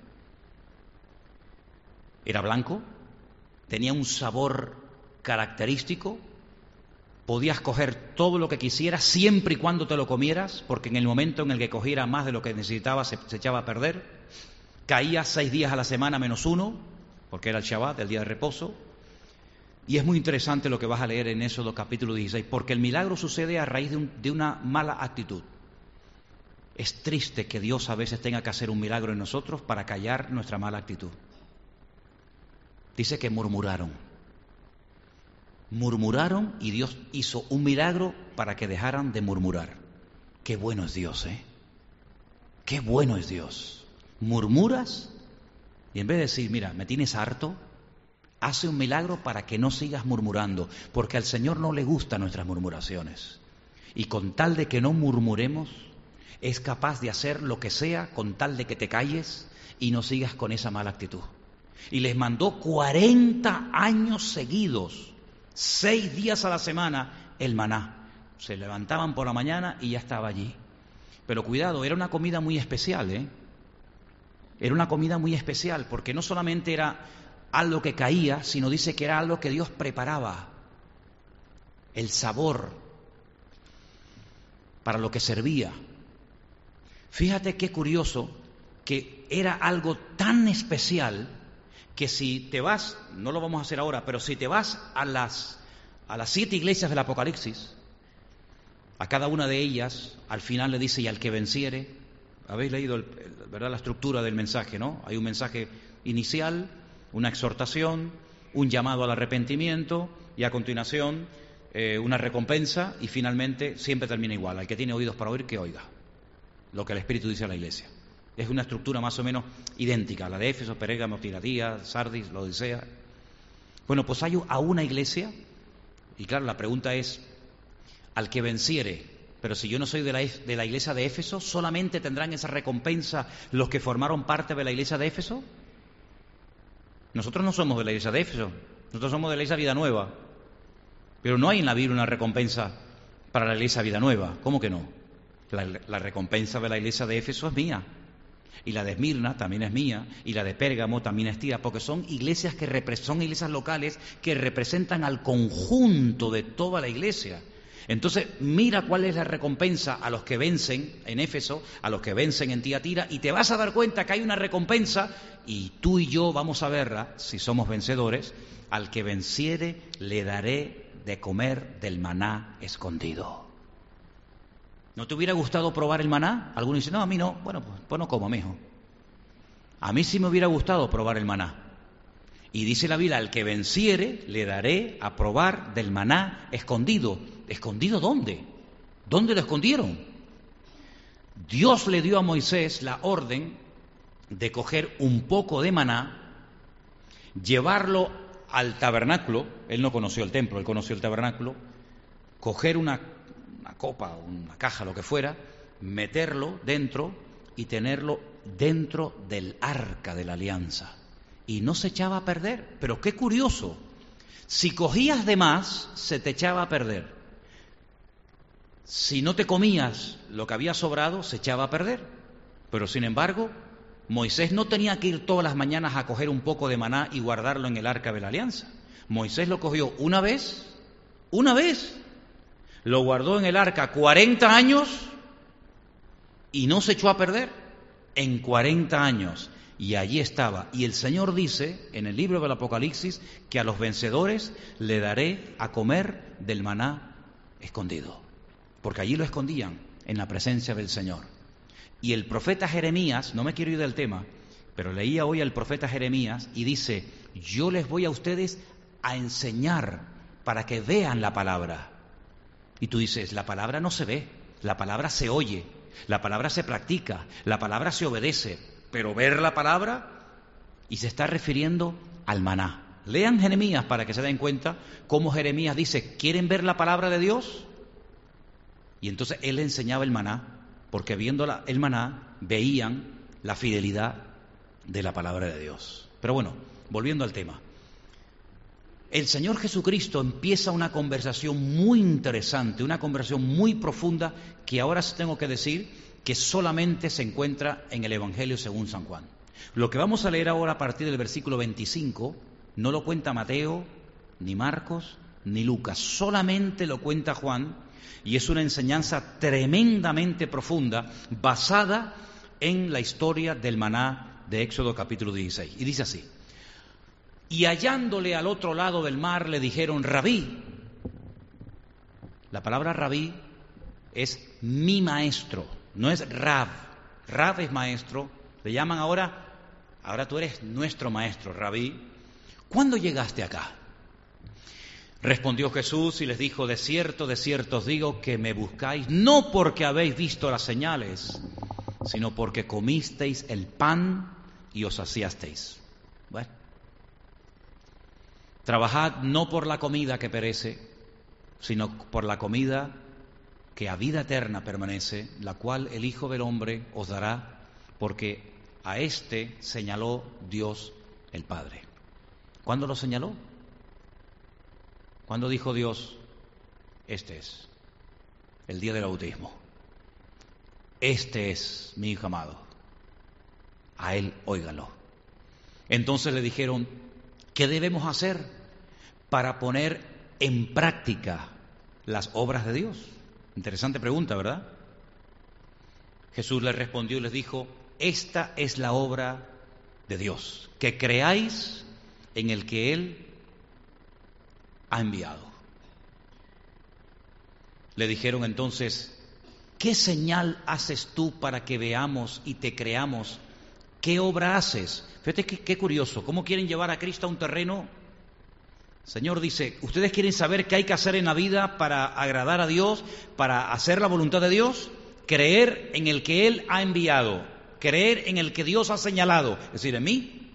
Era blanco, tenía un sabor característico, podías coger todo lo que quisieras siempre y cuando te lo comieras, porque en el momento en el que cogiera más de lo que necesitabas se, se echaba a perder. Caía seis días a la semana menos uno, porque era el Shabbat, el día de reposo. Y es muy interesante lo que vas a leer en Éxodo capítulo 16, porque el milagro sucede a raíz de, una mala actitud. Es triste que Dios a veces tenga que hacer un milagro en nosotros para callar nuestra mala actitud. Dice que murmuraron. Murmuraron y Dios hizo un milagro para que dejaran de murmurar. Qué bueno es Dios, ¿eh? Qué bueno es Dios. Murmuras y en vez de decir, mira, me tienes harto, hace un milagro para que no sigas murmurando, porque al Señor no le gustan nuestras murmuraciones. Y con tal de que no murmuremos, es capaz de hacer lo que sea con tal de que te calles y no sigas con esa mala actitud. Y les mandó 40 años seguidos, seis días a la semana, el maná. Se levantaban por la mañana y ya estaba allí. Pero cuidado, era una comida muy especial, ¿eh? Era una comida muy especial, porque no solamente era algo que caía, sino dice que era algo que Dios preparaba. El sabor para lo que servía. Fíjate qué curioso que era algo tan especial que si te vas, no lo vamos a hacer ahora, pero si te vas a las, a las siete iglesias del Apocalipsis, a cada una de ellas, al final le dice, y al que venciere, habéis leído ¿verdad? la estructura del mensaje, ¿no? Hay un mensaje inicial, una exhortación, un llamado al arrepentimiento y a continuación eh, una recompensa y finalmente siempre termina igual. Al que tiene oídos para oír, que oiga lo que el Espíritu dice a la Iglesia. Es una estructura más o menos idéntica, la de Éfeso, Perégamo, Tiradía, Sardis, Odisea. Bueno, pues hay a una iglesia, y claro, la pregunta es, al que venciere, pero si yo no soy de la, de la iglesia de Éfeso, ¿solamente tendrán esa recompensa los que formaron parte de la iglesia de Éfeso? Nosotros no somos de la iglesia de Éfeso, nosotros somos de la iglesia Vida Nueva. Pero no hay en la Biblia una recompensa para la iglesia Vida Nueva. ¿Cómo que no? La, recompensa de la iglesia de Éfeso es mía. Y la de Esmirna también es mía. Y la de Pérgamo también es tía. Porque son iglesias que son iglesias locales que representan al conjunto de toda la iglesia. Entonces, mira cuál es la recompensa a los que vencen en Éfeso, a los que vencen en Tiatira, y te vas a dar cuenta que hay una recompensa, y tú y yo vamos a verla, si somos vencedores, al que venciere le daré de comer del maná escondido. ¿No te hubiera gustado probar el maná? Algunos dicen, no, a mí no. Bueno, pues, pues no como, mijo. A mí sí me hubiera gustado probar el maná. Y dice la Biblia, al que venciere, le daré a probar del maná escondido. ¿Escondido dónde? ¿Dónde lo escondieron? Dios le dio a Moisés la orden de coger un poco de maná, llevarlo al tabernáculo, él no conoció el templo, él conoció el tabernáculo, coger una, una copa, una caja, lo que fuera, meterlo dentro y tenerlo dentro del arca de la alianza. Y no se echaba a perder. Pero qué curioso, si cogías de más, se te echaba a perder. Si no te comías lo que había sobrado, se echaba a perder. Pero sin embargo, Moisés no tenía que ir todas las mañanas a coger un poco de maná y guardarlo en el arca de la alianza. Moisés lo cogió una vez, una vez, lo guardó en el arca 40 años y no se echó a perder en 40 años. Y allí estaba. Y el Señor dice en el libro del Apocalipsis que a los vencedores le daré a comer del maná escondido porque allí lo escondían en la presencia del Señor. Y el profeta Jeremías, no me quiero ir del tema, pero leía hoy al profeta Jeremías y dice, yo les voy a ustedes a enseñar para que vean la palabra. Y tú dices, la palabra no se ve, la palabra se oye, la palabra se practica, la palabra se obedece, pero ver la palabra y se está refiriendo al maná. Lean Jeremías para que se den cuenta cómo Jeremías dice, ¿quieren ver la palabra de Dios? Y entonces él enseñaba el maná, porque viendo el maná veían la fidelidad de la palabra de Dios. Pero bueno, volviendo al tema. El Señor Jesucristo empieza una conversación muy interesante, una conversación muy profunda que ahora tengo que decir que solamente se encuentra en el Evangelio según San Juan. Lo que vamos a leer ahora a partir del versículo 25 no lo cuenta Mateo, ni Marcos, ni Lucas, solamente lo cuenta Juan y es una enseñanza tremendamente profunda basada en la historia del maná de Éxodo capítulo 16. Y dice así, y hallándole al otro lado del mar le dijeron, rabí, la palabra rabí es mi maestro, no es rab, rab es maestro, le llaman ahora, ahora tú eres nuestro maestro, rabí, ¿cuándo llegaste acá? Respondió Jesús y les dijo, de cierto, de cierto os digo que me buscáis no porque habéis visto las señales, sino porque comisteis el pan y os saciasteis. Bueno, trabajad no por la comida que perece, sino por la comida que a vida eterna permanece, la cual el Hijo del Hombre os dará, porque a éste señaló Dios el Padre. ¿Cuándo lo señaló? ¿Cuándo dijo Dios, este es el día del bautismo? Este es mi Hijo amado. A él óigalo. Entonces le dijeron, ¿qué debemos hacer para poner en práctica las obras de Dios? Interesante pregunta, ¿verdad? Jesús les respondió y les dijo, esta es la obra de Dios, que creáis en el que Él ha enviado. Le dijeron entonces, ¿qué señal haces tú para que veamos y te creamos? ¿Qué obra haces? Fíjate qué, curioso, ¿cómo quieren llevar a Cristo a un terreno? Señor dice, ¿ustedes quieren saber qué hay que hacer en la vida para agradar a Dios, para hacer la voluntad de Dios? Creer en el que Él ha enviado, creer en el que Dios ha señalado, es decir, en mí.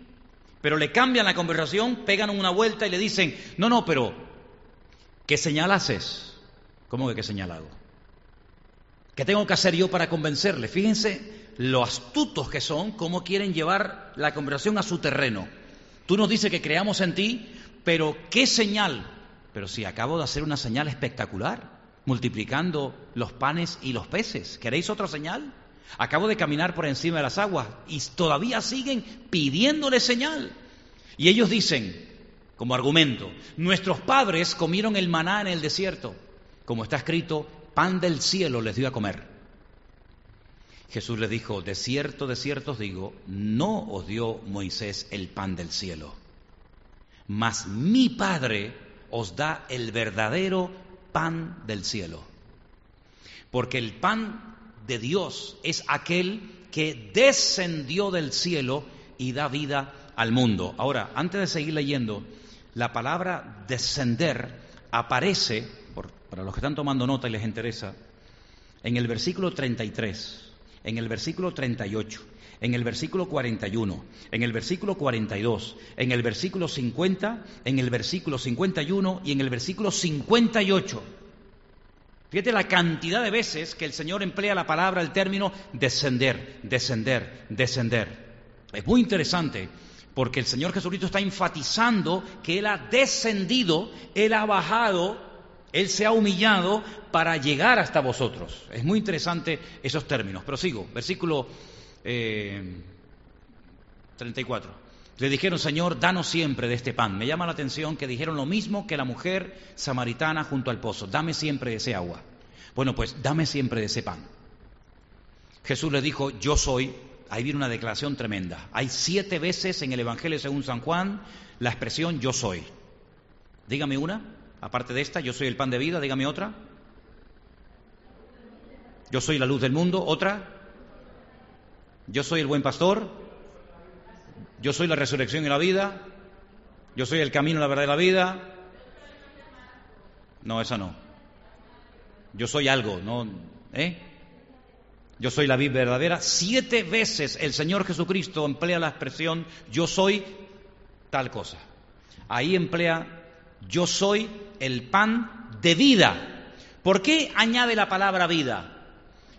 Pero le cambian la conversación, pegan una vuelta y le dicen, no, no, pero ¿qué señal haces? ¿Cómo que qué señal hago? ¿Qué tengo que hacer yo para convencerle? Fíjense lo astutos que son, cómo quieren llevar la conversación a su terreno. Tú nos dices que creamos en ti, pero ¿qué señal? Pero si acabo de hacer una señal espectacular, multiplicando los panes y los peces. ¿Queréis otra señal? Acabo de caminar por encima de las aguas y todavía siguen pidiéndole señal. Y ellos dicen, como argumento, nuestros padres comieron el maná en el desierto, como está escrito, pan del cielo les dio a comer. Jesús les dijo, de cierto, de cierto os digo, no os dio Moisés el pan del cielo, mas mi Padre os da el verdadero pan del cielo. Porque el pan de Dios es aquel que descendió del cielo y da vida al mundo. Ahora, antes de seguir leyendo, la palabra descender aparece, para los que están tomando nota y les interesa, en el versículo 33 en el versículo 38, en el versículo 41, en el versículo 42, en el versículo 50, en el versículo 51 y en el versículo 58. Fíjate la cantidad de veces que el Señor emplea la palabra, el término descender, descender, descender. Es muy interesante porque el Señor Jesucristo está enfatizando que Él ha descendido, Él ha bajado él se ha humillado para llegar hasta vosotros. Es muy interesante esos términos. Prosigo, versículo 34. Eh, Le dijeron, Señor, danos siempre de este pan. Me llama la atención que dijeron lo mismo que la mujer samaritana junto al pozo. Dame siempre de ese agua. Bueno, pues dame siempre de ese pan. Jesús le dijo, yo soy. Ahí viene una declaración tremenda. Hay siete veces en el Evangelio según San Juan la expresión yo soy. Dígame una. Aparte de esta, yo soy el pan de vida, dígame otra. Yo soy la luz del mundo, otra. Yo soy el buen pastor. Yo soy la resurrección y la vida. Yo soy el camino, la verdad y la vida. No, esa no. Yo soy algo, ¿no? ¿Eh? Yo soy la vida verdadera. Siete veces el Señor Jesucristo emplea la expresión yo soy tal cosa. Ahí emplea yo soy el pan de vida. ¿Por qué añade la palabra vida?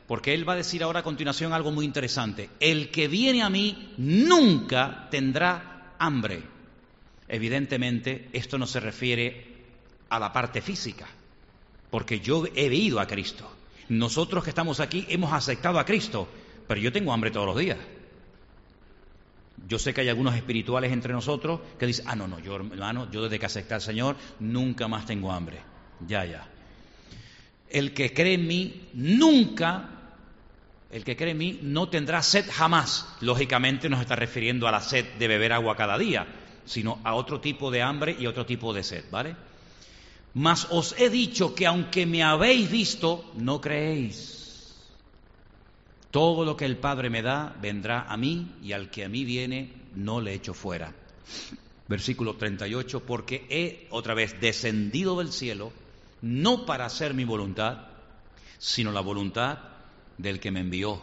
Porque Él va a decir ahora a continuación algo muy interesante. El que viene a mí nunca tendrá hambre. Evidentemente, esto no se refiere a la parte física, porque yo he ido a Cristo. Nosotros que estamos aquí hemos aceptado a Cristo, pero yo tengo hambre todos los días. Yo sé que hay algunos espirituales entre nosotros que dicen, ah, no, no, yo hermano, yo desde que acepté al Señor nunca más tengo hambre. Ya, ya. El que cree en mí nunca, el que cree en mí no tendrá sed jamás. Lógicamente no se está refiriendo a la sed de beber agua cada día, sino a otro tipo de hambre y otro tipo de sed, ¿vale? Mas os he dicho que aunque me habéis visto, no creéis. Todo lo que el Padre me da vendrá a mí y al que a mí viene no le echo fuera. Versículo 38, porque he otra vez descendido del cielo no para hacer mi voluntad, sino la voluntad del que me envió.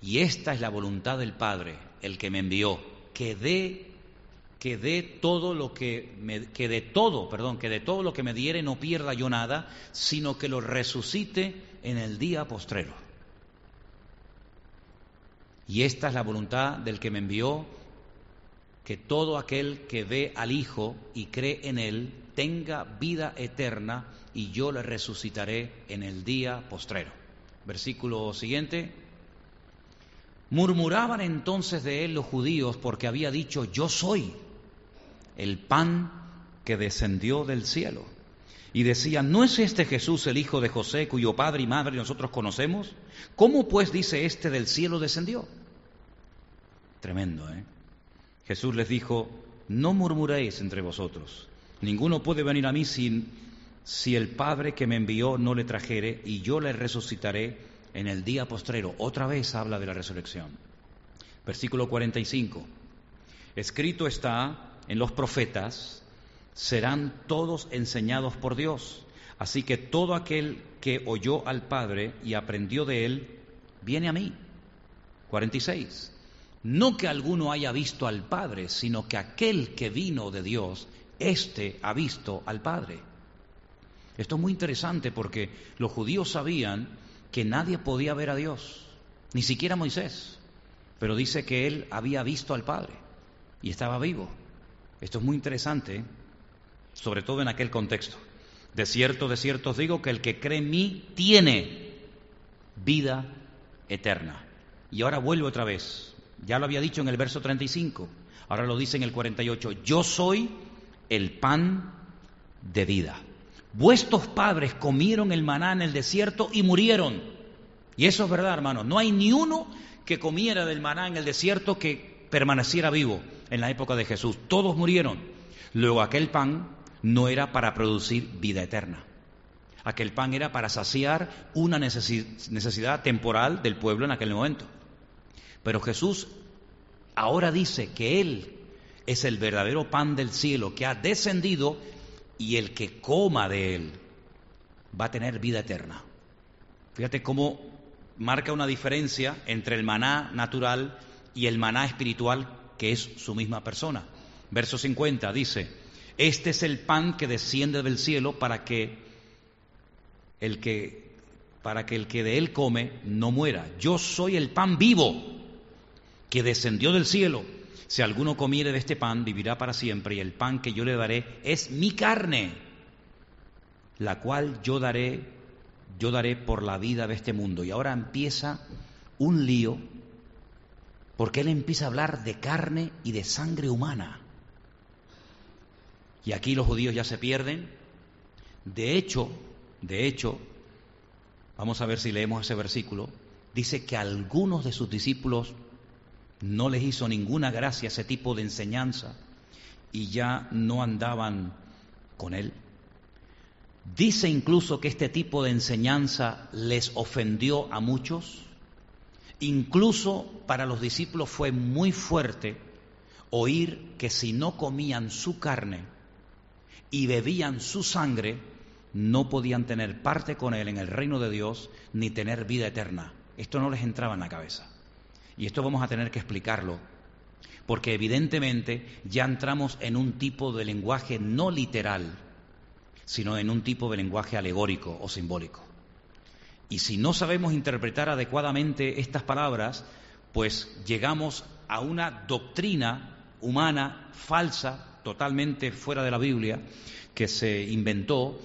Y esta es la voluntad del Padre, el que me envió, que dé que de todo lo que, me, que de todo, perdón, que de todo lo que me diere no pierda yo nada, sino que lo resucite en el día postrero. Y esta es la voluntad del que me envió, que todo aquel que ve al Hijo y cree en Él tenga vida eterna y yo le resucitaré en el día postrero. Versículo siguiente. Murmuraban entonces de él los judíos porque había dicho, yo soy el pan que descendió del cielo. Y decían, ¿no es este Jesús el hijo de José, cuyo padre y madre nosotros conocemos? ¿Cómo pues dice este del cielo descendió? Tremendo, ¿eh? Jesús les dijo, no murmuréis entre vosotros. Ninguno puede venir a mí sin, si el Padre que me envió no le trajere, y yo le resucitaré en el día postrero. Otra vez habla de la resurrección. Versículo 45. Escrito está en los profetas, serán todos enseñados por Dios. Así que todo aquel que oyó al Padre y aprendió de él, viene a mí. 46. No que alguno haya visto al Padre, sino que aquel que vino de Dios, éste ha visto al Padre. Esto es muy interesante porque los judíos sabían que nadie podía ver a Dios, ni siquiera Moisés, pero dice que él había visto al Padre y estaba vivo. Esto es muy interesante, sobre todo en aquel contexto. De cierto, de cierto os digo que el que cree en mí tiene vida eterna. Y ahora vuelvo otra vez. Ya lo había dicho en el verso 35, ahora lo dice en el 48. Yo soy el pan de vida. Vuestros padres comieron el maná en el desierto y murieron. Y eso es verdad, hermanos. No hay ni uno que comiera del maná en el desierto que permaneciera vivo en la época de Jesús. Todos murieron. Luego aquel pan no era para producir vida eterna. Aquel pan era para saciar una necesidad temporal del pueblo en aquel momento. Pero Jesús ahora dice que Él es el verdadero pan del cielo que ha descendido y el que coma de él va a tener vida eterna. Fíjate cómo marca una diferencia entre el maná natural y el maná espiritual que es su misma persona. Verso 50 dice, este es el pan que desciende del cielo para que el que para que el que de él come no muera. Yo soy el pan vivo que descendió del cielo. Si alguno comiere de este pan, vivirá para siempre, y el pan que yo le daré es mi carne, la cual yo daré, yo daré por la vida de este mundo. Y ahora empieza un lío, porque él empieza a hablar de carne y de sangre humana. Y aquí los judíos ya se pierden. De hecho, de hecho, vamos a ver si leemos ese versículo, dice que algunos de sus discípulos no les hizo ninguna gracia ese tipo de enseñanza y ya no andaban con él. Dice incluso que este tipo de enseñanza les ofendió a muchos. Incluso para los discípulos fue muy fuerte oír que si no comían su carne y bebían su sangre, no podían tener parte con él en el reino de Dios ni tener vida eterna. Esto no les entraba en la cabeza. Y esto vamos a tener que explicarlo, porque evidentemente ya entramos en un tipo de lenguaje no literal, sino en un tipo de lenguaje alegórico o simbólico. Y si no sabemos interpretar adecuadamente estas palabras, pues llegamos a una doctrina humana falsa, totalmente fuera de la Biblia, que se inventó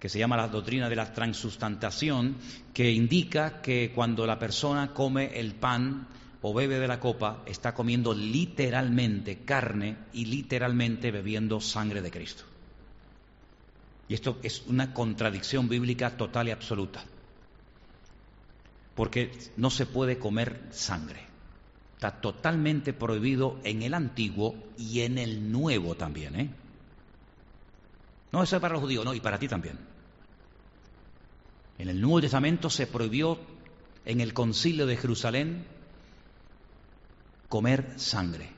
que se llama la doctrina de la transustantación, que indica que cuando la persona come el pan o bebe de la copa, está comiendo literalmente carne y literalmente bebiendo sangre de Cristo. Y esto es una contradicción bíblica total y absoluta. Porque no se puede comer sangre. Está totalmente prohibido en el antiguo y en el nuevo también. ¿eh? No, eso es para los judíos, no, y para ti también. En el Nuevo Testamento se prohibió en el concilio de Jerusalén comer sangre.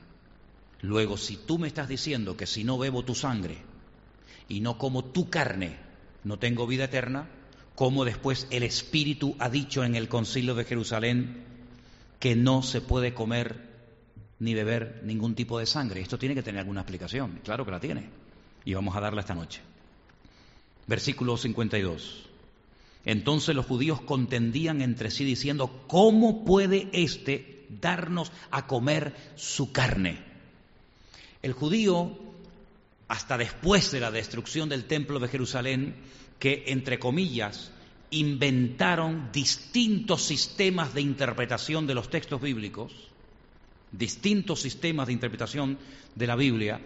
Luego, si tú me estás diciendo que si no bebo tu sangre y no como tu carne, no tengo vida eterna, como después el Espíritu ha dicho en el concilio de Jerusalén que no se puede comer ni beber ningún tipo de sangre. Esto tiene que tener alguna explicación, claro que la tiene, y vamos a darla esta noche. Versículo 52. Entonces los judíos contendían entre sí diciendo, ¿cómo puede éste darnos a comer su carne? El judío, hasta después de la destrucción del templo de Jerusalén, que entre comillas inventaron distintos sistemas de interpretación de los textos bíblicos, distintos sistemas de interpretación de la Biblia,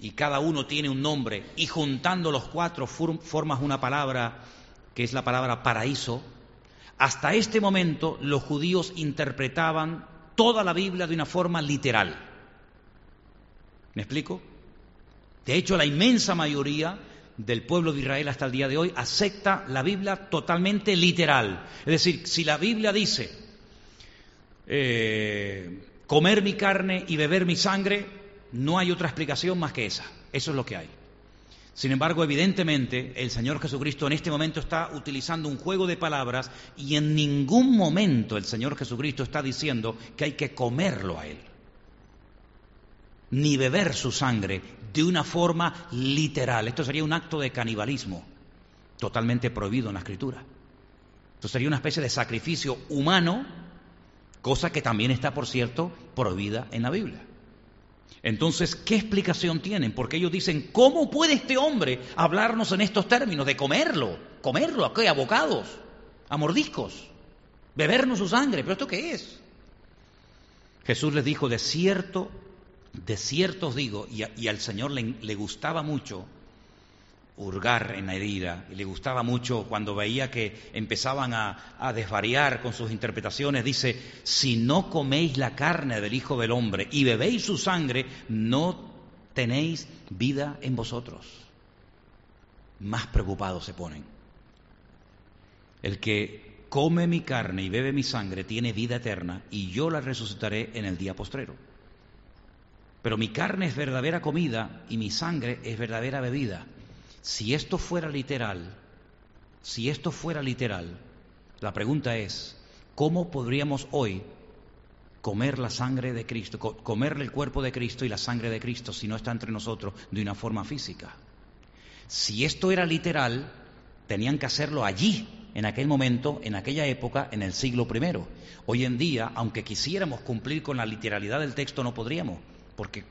y cada uno tiene un nombre, y juntando los cuatro formas una palabra que es la palabra paraíso, hasta este momento los judíos interpretaban toda la Biblia de una forma literal. ¿Me explico? De hecho, la inmensa mayoría del pueblo de Israel hasta el día de hoy acepta la Biblia totalmente literal. Es decir, si la Biblia dice eh, comer mi carne y beber mi sangre, no hay otra explicación más que esa. Eso es lo que hay. Sin embargo, evidentemente, el Señor Jesucristo en este momento está utilizando un juego de palabras y en ningún momento el Señor Jesucristo está diciendo que hay que comerlo a Él, ni beber su sangre de una forma literal. Esto sería un acto de canibalismo totalmente prohibido en la Escritura. Esto sería una especie de sacrificio humano, cosa que también está, por cierto, prohibida en la Biblia. Entonces, ¿qué explicación tienen? Porque ellos dicen, ¿cómo puede este hombre hablarnos en estos términos de comerlo? ¿Comerlo? ¿A qué? ¿A bocados? ¿A mordiscos? ¿Bebernos su sangre? ¿Pero esto qué es? Jesús les dijo, de cierto, de cierto os digo, y, al Señor le gustaba mucho hurgar en la herida y le gustaba mucho cuando veía que empezaban a, desvariar con sus interpretaciones. Dice, si no coméis la carne del Hijo del Hombre y bebéis su sangre, no tenéis vida en vosotros. Más preocupados se ponen. El que come mi carne y bebe mi sangre tiene vida eterna y yo la resucitaré en el día postrero. Pero mi carne es verdadera comida y mi sangre es verdadera bebida. Si esto fuera literal, si esto fuera literal, la pregunta es, ¿cómo podríamos hoy comer la sangre de Cristo, comerle el cuerpo de Cristo y la sangre de Cristo si no está entre nosotros de una forma física? Si esto era literal, tenían que hacerlo allí, en aquel momento, en aquella época, en el siglo I. Hoy en día, aunque quisiéramos cumplir con la literalidad del texto, no podríamos, porque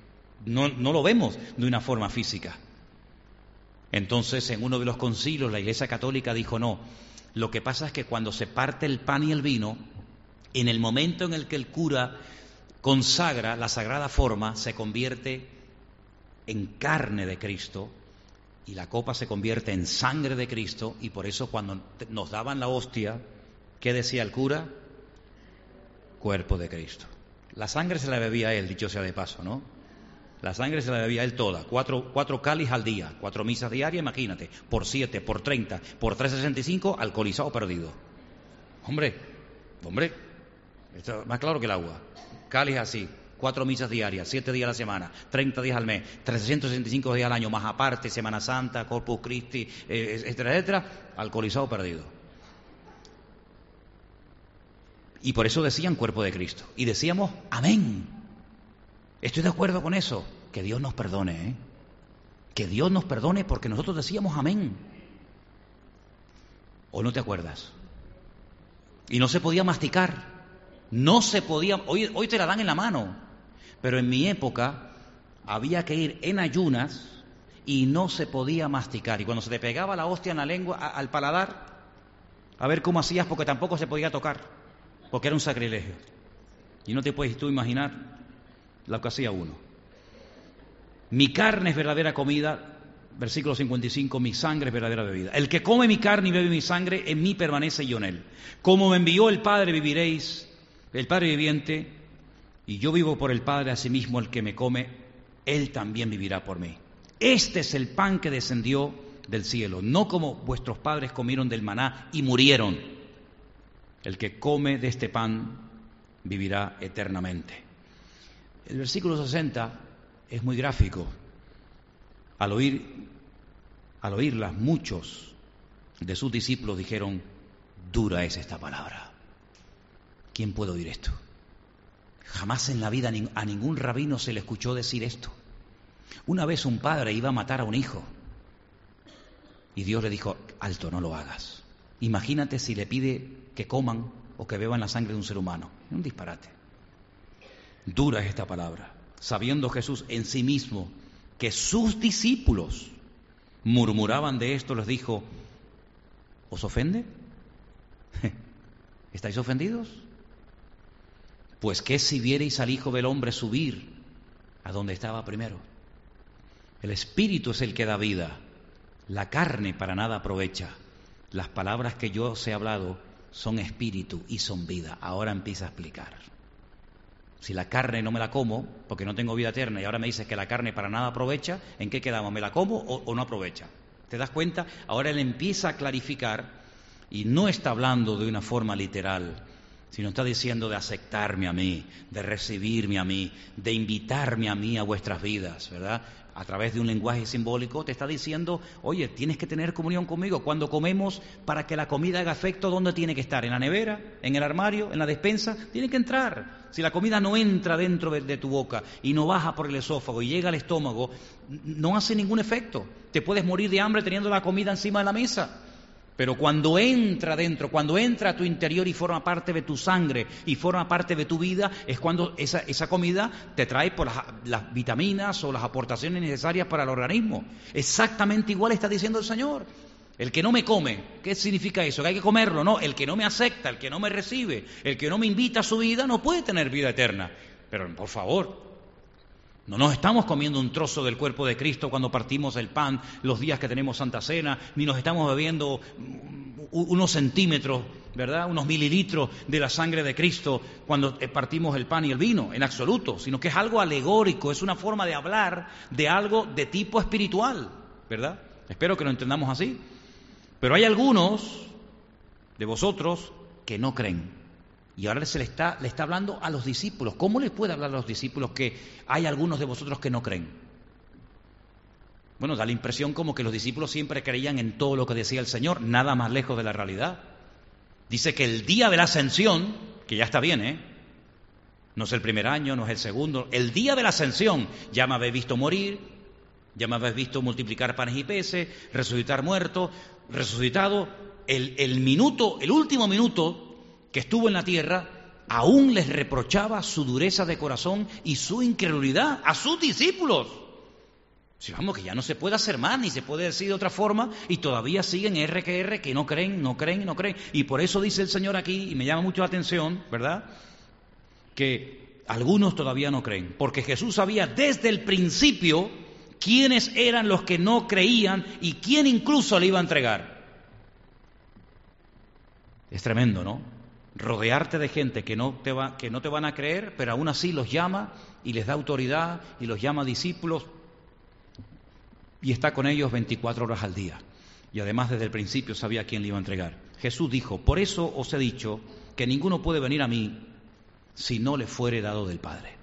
no, no lo vemos de una forma física. Entonces, en uno de los concilios, la Iglesia Católica dijo, no, lo que pasa es que cuando se parte el pan y el vino, en el momento en el que el cura consagra la sagrada forma, se convierte en carne de Cristo y la copa se convierte en sangre de Cristo y por eso cuando nos daban la hostia, ¿qué decía el cura? Cuerpo de Cristo. La sangre se la bebía él, dicho sea de paso, ¿no? La sangre se la bebía él toda, cuatro, cáliz al día, cuatro misas diarias, imagínate, por siete, por treinta, por tres sesenta y cinco, alcoholizado perdido. Hombre, hombre, esto es más claro que el agua. Cáliz así, cuatro misas diarias, siete días a la semana, treinta días al mes, 365 días al año, más aparte, Semana Santa, Corpus Christi, eh, etcétera, etcétera, alcoholizado perdido. Y por eso decían cuerpo de Cristo. Y decíamos, amén. Estoy de acuerdo con eso. Que Dios nos perdone, ¿eh? Que Dios nos perdone porque nosotros decíamos amén. ¿O no te acuerdas? Y no se podía masticar. No se podía. Hoy, hoy te la dan en la mano. Pero en mi época había que ir en ayunas y no se podía masticar. Y cuando se te pegaba la hostia en la lengua, al paladar, a ver cómo hacías, porque tampoco se podía tocar, porque era un sacrilegio. Y no te puedes tú imaginar lo que hacía uno. Mi carne es verdadera comida, versículo 55, mi sangre es verdadera bebida. El que come mi carne y bebe mi sangre, en mí permanece y yo en él. Como me envió el Padre, viviréis, el Padre viviente, y yo vivo por el Padre, asimismo el que me come, él también vivirá por mí. Este es el pan que descendió del cielo, no como vuestros padres comieron del maná y murieron. El que come de este pan vivirá eternamente. El versículo 60 es muy gráfico. Al oír, al oírlas, muchos de sus discípulos dijeron, dura es esta palabra. ¿Quién puede oír esto? Jamás en la vida a ningún rabino se le escuchó decir esto. Una vez un padre iba a matar a un hijo y Dios le dijo, alto, no lo hagas. Imagínate si le pide que coman o que beban la sangre de un ser humano. Un disparate. Dura es esta palabra. Sabiendo Jesús en sí mismo que sus discípulos murmuraban de esto, les dijo, ¿os ofende? ¿Estáis ofendidos? Pues qué si vierais al Hijo del Hombre subir a donde estaba primero. El Espíritu es el que da vida, la carne para nada aprovecha. Las palabras que yo os he hablado son espíritu y son vida. Ahora empieza a explicar. Si la carne no me la como, porque no tengo vida eterna, y ahora me dices que la carne para nada aprovecha, ¿en qué quedamos? ¿Me la como o, no aprovecha? ¿Te das cuenta? Ahora él empieza a clarificar y no está hablando de una forma literal, sino está diciendo de aceptarme a mí, de recibirme a mí, de invitarme a mí a vuestras vidas, ¿verdad? a través de un lenguaje simbólico, te está diciendo, oye, tienes que tener comunión conmigo. Cuando comemos, para que la comida haga efecto, ¿dónde tiene que estar? ¿En la nevera? ¿En el armario? ¿En la despensa? Tiene que entrar. Si la comida no entra dentro de, tu boca y no baja por el esófago y llega al estómago, no hace ningún efecto. Te puedes morir de hambre teniendo la comida encima de la mesa. Pero cuando entra dentro, cuando entra a tu interior y forma parte de tu sangre y forma parte de tu vida, es cuando esa, esa comida te trae por las, las, vitaminas o las aportaciones necesarias para el organismo. Exactamente igual está diciendo el Señor. El que no me come, ¿qué significa eso? Que hay que comerlo, no. El que no me acepta, el que no me recibe, el que no me invita a su vida, no puede tener vida eterna. Pero por favor, no nos estamos comiendo un trozo del cuerpo de Cristo cuando partimos el pan los días que tenemos Santa Cena, ni nos estamos bebiendo unos centímetros, ¿verdad? Unos mililitros de la sangre de Cristo cuando eh, partimos el pan y el vino, en absoluto, sino que es algo alegórico, es una forma de hablar de algo de tipo espiritual, ¿verdad? Espero que lo entendamos así. Pero hay algunos de vosotros que no creen. Y ahora se le está, le está hablando a los discípulos. ¿Cómo le puede hablar a los discípulos que hay algunos de vosotros que no creen? Bueno, da la impresión como que los discípulos siempre creían en todo lo que decía el Señor, nada más lejos de la realidad. Dice que el día de la ascensión, que ya está bien, ¿eh? No es el primer año, no es el segundo, el día de la ascensión ya me habéis visto morir, ya me habéis visto multiplicar panes y peces, resucitar muertos, resucitado. El, el minuto, el último minuto que estuvo en la tierra, aún les reprochaba su dureza de corazón y su incredulidad a sus discípulos. Si vamos, que ya no se puede hacer más, ni se puede decir de otra forma, y todavía siguen R que R, que no creen, no creen, no creen. Y por eso dice el Señor aquí, y me llama mucho la atención, ¿verdad? Que algunos todavía no creen, porque Jesús sabía desde el principio quiénes eran los que no creían y quién incluso le iba a entregar. Es tremendo, ¿no? Rodearte de gente que no, te va, que no te van a creer, pero aún así los llama y les da autoridad y los llama discípulos y está con ellos 24 horas al día. Y además desde el principio sabía quién le iba a entregar. Jesús dijo, por eso os he dicho que ninguno puede venir a mí si no le fuere dado del Padre.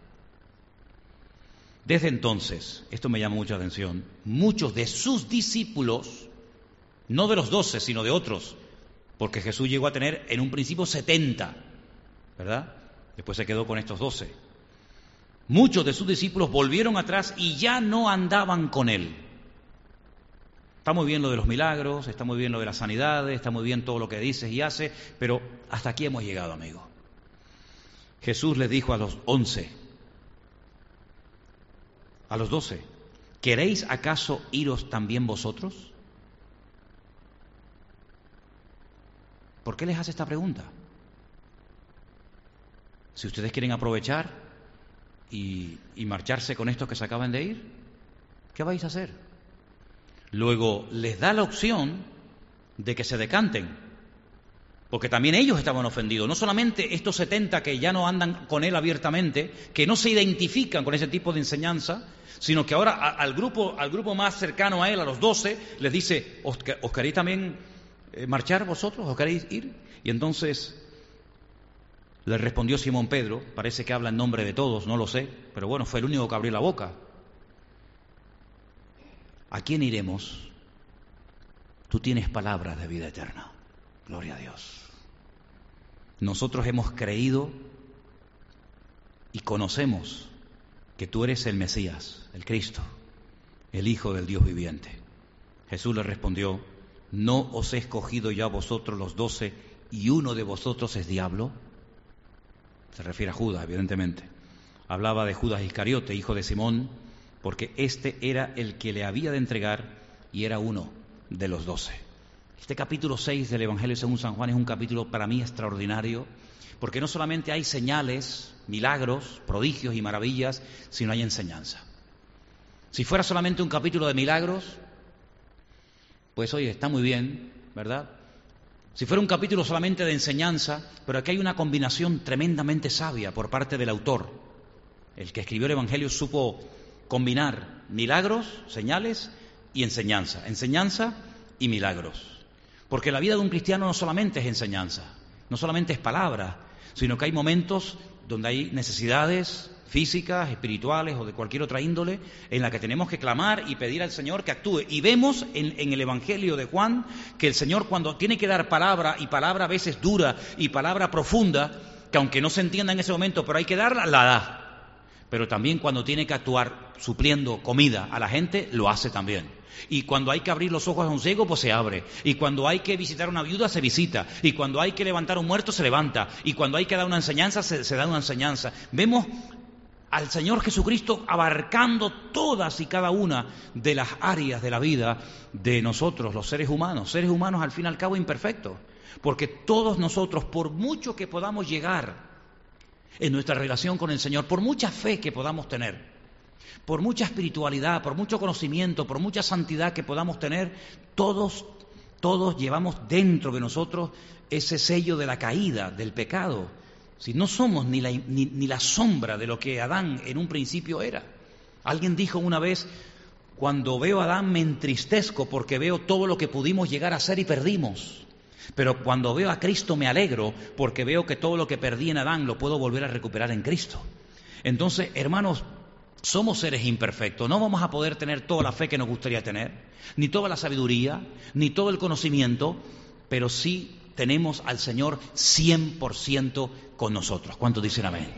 Desde entonces, esto me llama mucha atención, muchos de sus discípulos, no de los doce, sino de otros, porque Jesús llegó a tener en un principio 70, ¿verdad? Después se quedó con estos 12. Muchos de sus discípulos volvieron atrás y ya no andaban con él. Está muy bien lo de los milagros, está muy bien lo de las sanidades, está muy bien todo lo que dices y haces, pero hasta aquí hemos llegado, amigo. Jesús les dijo a los once, a los doce, ¿queréis acaso iros también vosotros? ¿Por qué les hace esta pregunta? Si ustedes quieren aprovechar y, marcharse con estos que se acaban de ir, ¿qué vais a hacer? Luego les da la opción de que se decanten, porque también ellos estaban ofendidos, no solamente estos 70 que ya no andan con él abiertamente, que no se identifican con ese tipo de enseñanza, sino que ahora al grupo, al grupo más cercano a él, a los 12, les dice, ¿os, queréis también marchar vosotros o queréis ir? Y entonces le respondió Simón Pedro, parece que habla en nombre de todos, no lo sé, pero bueno, fue el único que abrió la boca. ¿A quién iremos? Tú tienes palabras de vida eterna. Gloria a Dios. Nosotros hemos creído y conocemos que tú eres el Mesías, el Cristo, el Hijo del Dios viviente. Jesús le respondió, ¿no os he escogido ya vosotros los doce y uno de vosotros es diablo? Se refiere a Judas, evidentemente. Hablaba de Judas Iscariote, hijo de Simón, porque este era el que le había de entregar y era uno de los doce. Este capítulo 6 del Evangelio según San Juan es un capítulo para mí extraordinario, porque no solamente hay señales, milagros, prodigios y maravillas, sino hay enseñanza. Si fuera solamente un capítulo de milagros, pues oye, está muy bien, ¿verdad? Si fuera un capítulo solamente de enseñanza, pero aquí hay una combinación tremendamente sabia por parte del autor. El que escribió el Evangelio supo combinar milagros, señales y enseñanza. Enseñanza y milagros. Porque la vida de un cristiano no solamente es enseñanza, no solamente es palabra, sino que hay momentos donde hay necesidades físicas, espirituales o de cualquier otra índole, en la que tenemos que clamar y pedir al Señor que actúe. Y vemos en, el Evangelio de Juan que el Señor cuando tiene que dar palabra, y palabra a veces dura y palabra profunda, que aunque no se entienda en ese momento, pero hay que darla, la da. Pero también cuando tiene que actuar supliendo comida a la gente, lo hace también. Y cuando hay que abrir los ojos a un ciego, pues se abre. Y cuando hay que visitar a una viuda, se visita. Y cuando hay que levantar a un muerto, se levanta. Y cuando hay que dar una enseñanza, se, se da una enseñanza. Vemos al Señor Jesucristo abarcando todas y cada una de las áreas de la vida de nosotros, los seres humanos, seres humanos al fin y al cabo imperfectos, porque todos nosotros, por mucho que podamos llegar en nuestra relación con el Señor, por mucha fe que podamos tener, por mucha espiritualidad, por mucho conocimiento, por mucha santidad que podamos tener, todos, todos llevamos dentro de nosotros ese sello de la caída, del pecado. Si no somos ni la, ni, ni la sombra de lo que Adán en un principio era. Alguien dijo una vez, cuando veo a Adán me entristezco porque veo todo lo que pudimos llegar a ser y perdimos. Pero cuando veo a Cristo me alegro porque veo que todo lo que perdí en Adán lo puedo volver a recuperar en Cristo. Entonces, hermanos, somos seres imperfectos, no vamos a poder tener toda la fe que nos gustaría tener, ni toda la sabiduría, ni todo el conocimiento, pero sí tenemos al Señor 100% con nosotros. ¿Cuántos dicen amén?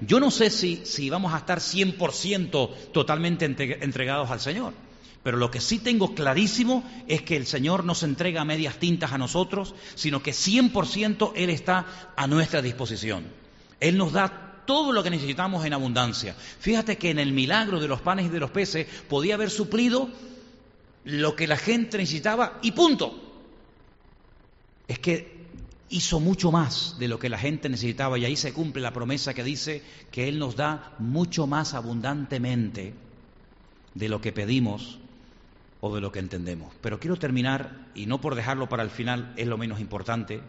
Yo no sé si, si vamos a estar 100% totalmente entregados al Señor, pero lo que sí tengo clarísimo es que el Señor no se entrega a medias tintas a nosotros, sino que 100% Él está a nuestra disposición. Él nos da todo lo que necesitamos en abundancia. Fíjate que en el milagro de los panes y de los peces podía haber suplido lo que la gente necesitaba y punto. Es que hizo mucho más de lo que la gente necesitaba y ahí se cumple la promesa que dice que Él nos da mucho más abundantemente de lo que pedimos o de lo que entendemos. Pero quiero terminar, y no por dejarlo para el final, es lo menos importante,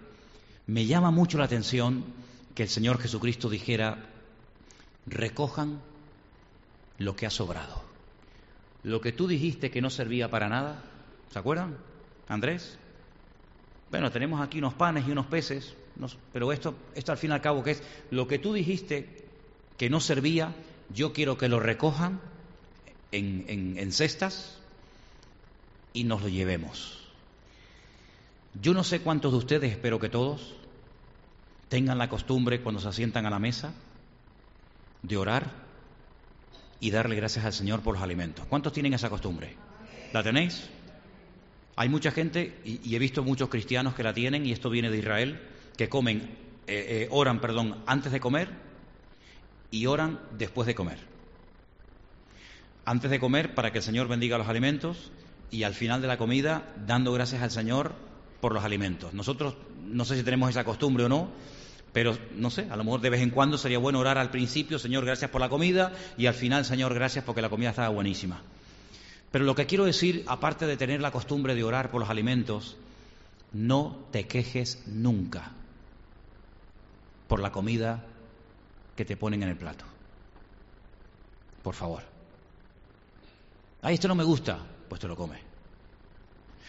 me llama mucho la atención que el Señor Jesucristo dijera, recojan lo que ha sobrado. Lo que tú dijiste que no servía para nada, ¿se acuerdan, Andrés? Bueno, tenemos aquí unos panes y unos peces, pero esto, esto al fin y al cabo que es lo que tú dijiste que no servía, yo quiero que lo recojan en, en, en cestas y nos lo llevemos. Yo no sé cuántos de ustedes, espero que todos, tengan la costumbre cuando se asientan a la mesa de orar y darle gracias al Señor por los alimentos. ¿Cuántos tienen esa costumbre? ¿La tenéis? Hay mucha gente, y, he visto muchos cristianos que la tienen, y esto viene de Israel, que comen, eh, eh, oran, perdón, antes de comer y oran después de comer. Antes de comer para que el Señor bendiga los alimentos y al final de la comida dando gracias al Señor por los alimentos. Nosotros no sé si tenemos esa costumbre o no, pero no sé, a lo mejor de vez en cuando sería bueno orar al principio, Señor, gracias por la comida, y al final, Señor, gracias porque la comida estaba buenísima. Pero lo que quiero decir, aparte de tener la costumbre de orar por los alimentos, no te quejes nunca por la comida que te ponen en el plato. Por favor. Ay, esto no me gusta, pues te lo comes.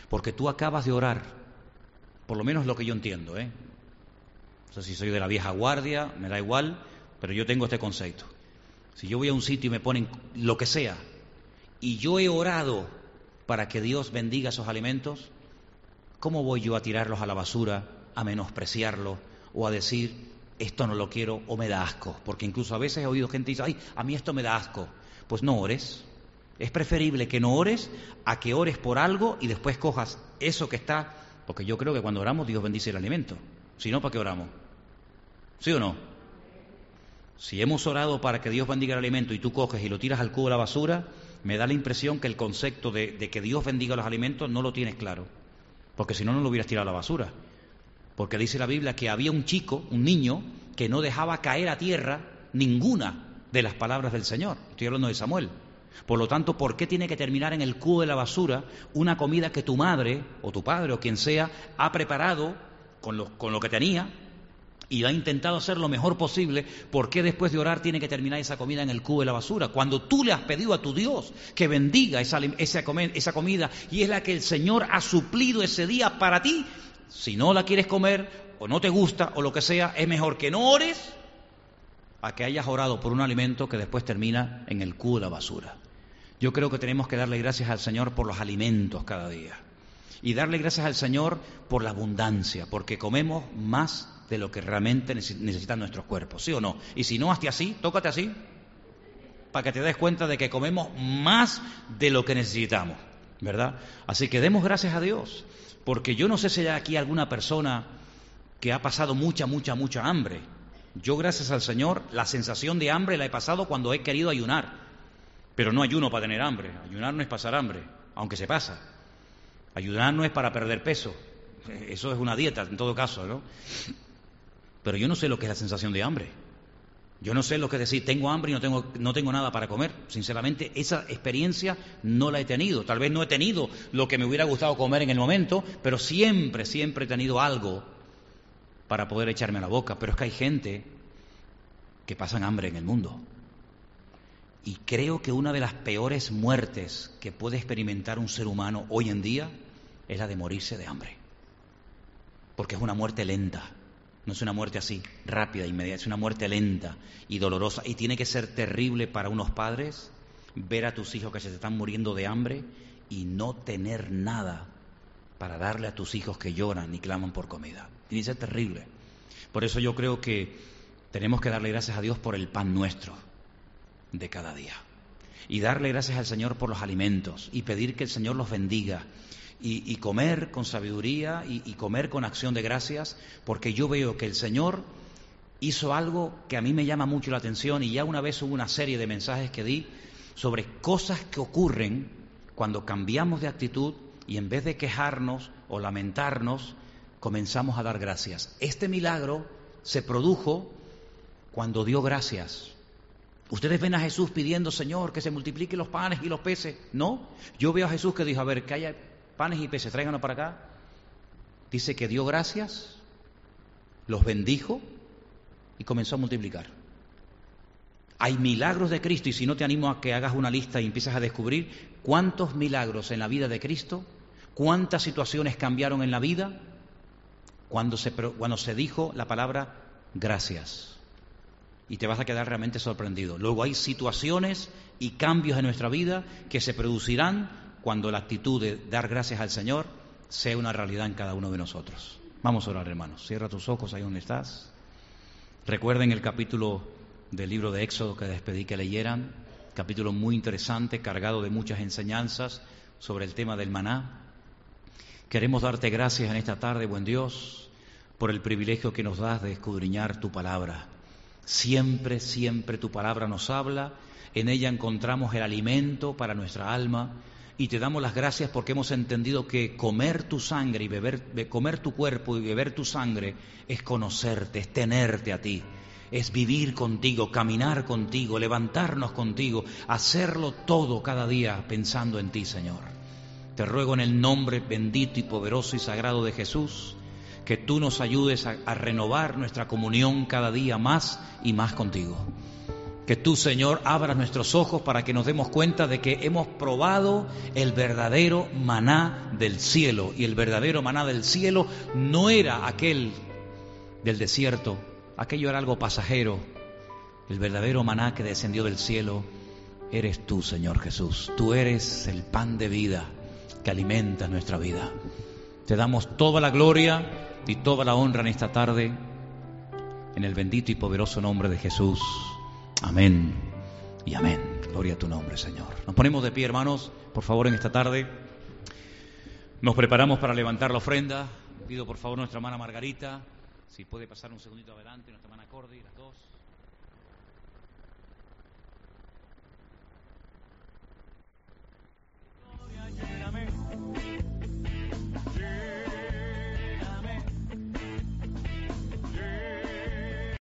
Porque tú acabas de orar, por lo menos lo que yo entiendo, ¿eh? No sé si soy de la vieja guardia, me da igual, pero yo tengo este concepto. Si yo voy a un sitio y me ponen lo que sea, y yo he orado para que Dios bendiga esos alimentos, ¿cómo voy yo a tirarlos a la basura, a menospreciarlos o a decir esto no lo quiero o me da asco, porque incluso a veces he oído gente decir, ay, a mí esto me da asco. Pues no ores. Es preferible que no ores a que ores por algo y después cojas eso que está, porque yo creo que cuando oramos Dios bendice el alimento. Si no, ¿para qué oramos? ¿Sí o no? Si hemos orado para que Dios bendiga el alimento y tú coges y lo tiras al cubo de la basura, me da la impresión que el concepto de, que Dios bendiga los alimentos no lo tienes claro. Porque si no, no lo hubieras tirado a la basura. Porque dice la Biblia que había un chico, un niño, que no dejaba caer a tierra ninguna de las palabras del Señor. Estoy hablando de Samuel. Por lo tanto, ¿por qué tiene que terminar en el cubo de la basura una comida que tu madre o tu padre o quien sea ha preparado con lo, con lo que tenía y ha intentado hacer lo mejor posible, ¿por qué después de orar tiene que terminar esa comida en el cubo de la basura? Cuando tú le has pedido a tu Dios que bendiga esa, esa, comida y es la que el Señor ha suplido ese día para ti, si no la quieres comer o no te gusta o lo que sea, es mejor que no ores a que hayas orado por un alimento que después termina en el cubo de la basura. Yo creo que tenemos que darle gracias al Señor por los alimentos cada día y darle gracias al Señor por la abundancia, porque comemos más de lo que realmente necesitan nuestros cuerpos, ¿sí o no? Y si no, hazte así, tócate así, para que te des cuenta de que comemos más de lo que necesitamos, ¿verdad? Así que demos gracias a Dios, porque yo no sé si hay aquí alguna persona que ha pasado mucha, mucha, mucha hambre. Yo, gracias al Señor, la sensación de hambre la he pasado cuando he querido ayunar, pero no ayuno para tener hambre, ayunar no es pasar hambre, aunque se pasa. Ayunar no es para perder peso, eso es una dieta en todo caso, ¿no? Pero yo no sé lo que es la sensación de hambre. Yo no sé lo que es decir, tengo hambre y no tengo, no tengo nada para comer. Sinceramente, esa experiencia no la he tenido. Tal vez no he tenido lo que me hubiera gustado comer en el momento, pero siempre, siempre he tenido algo para poder echarme a la boca. Pero es que hay gente que pasan hambre en el mundo. Y creo que una de las peores muertes que puede experimentar un ser humano hoy en día es la de morirse de hambre. Porque es una muerte lenta no es una muerte así, rápida, inmediata, es una muerte lenta y dolorosa. Y tiene que ser terrible para unos padres ver a tus hijos que se están muriendo de hambre y no tener nada para darle a tus hijos que lloran y claman por comida. Tiene que ser terrible. Por eso yo creo que tenemos que darle gracias a Dios por el pan nuestro de cada día. Y darle gracias al Señor por los alimentos y pedir que el Señor los bendiga y, comer con sabiduría y, y comer con acción de gracias, porque yo veo que el Señor hizo algo que a mí me llama mucho la atención y ya una vez hubo una serie de mensajes que di sobre cosas que ocurren cuando cambiamos de actitud y en vez de quejarnos o lamentarnos, comenzamos a dar gracias. Este milagro se produjo cuando dio gracias. Ustedes ven a Jesús pidiendo, Señor, que se multipliquen los panes y los peces. No, yo veo a Jesús que dijo, a ver, que haya panes y peces, tráiganlo para acá. Dice que dio gracias, los bendijo y comenzó a multiplicar. Hay milagros de Cristo y si no te animo a que hagas una lista y empieces a descubrir cuántos milagros en la vida de Cristo, cuántas situaciones cambiaron en la vida cuando se, cuando se dijo la palabra gracias. Y te vas a quedar realmente sorprendido. Luego hay situaciones y cambios en nuestra vida que se producirán cuando la actitud de dar gracias al Señor sea una realidad en cada uno de nosotros. Vamos a orar, hermanos. Cierra tus ojos ahí donde estás. Recuerden el capítulo del libro de Éxodo que les pedí que leyeran, capítulo muy interesante, cargado de muchas enseñanzas sobre el tema del maná. Queremos darte gracias en esta tarde, buen Dios, por el privilegio que nos das de escudriñar tu palabra. Siempre, siempre tu palabra nos habla, en ella encontramos el alimento para nuestra alma, y te damos las gracias porque hemos entendido que comer tu sangre y beber, comer tu cuerpo y beber tu sangre es conocerte, es tenerte a ti, es vivir contigo, caminar contigo, levantarnos contigo, hacerlo todo cada día pensando en ti, Señor. Te ruego en el nombre bendito y poderoso y sagrado de Jesús que tú nos ayudes a renovar nuestra comunión cada día más y más contigo. Que tú, Señor, abras nuestros ojos para que nos demos cuenta de que hemos probado el verdadero maná del cielo. Y el verdadero maná del cielo no era aquel del desierto, aquello era algo pasajero. El verdadero maná que descendió del cielo eres tú, Señor Jesús. Tú eres el pan de vida que alimenta nuestra vida. Te damos toda la gloria y toda la honra en esta tarde en el bendito y poderoso nombre de Jesús. Amén y amén. Gloria a tu nombre, Señor. Nos ponemos de pie, hermanos, por favor, en esta tarde. Nos preparamos para levantar la ofrenda. Pido por favor a nuestra hermana Margarita, si puede pasar un segundito adelante, nuestra hermana Cordy, las dos.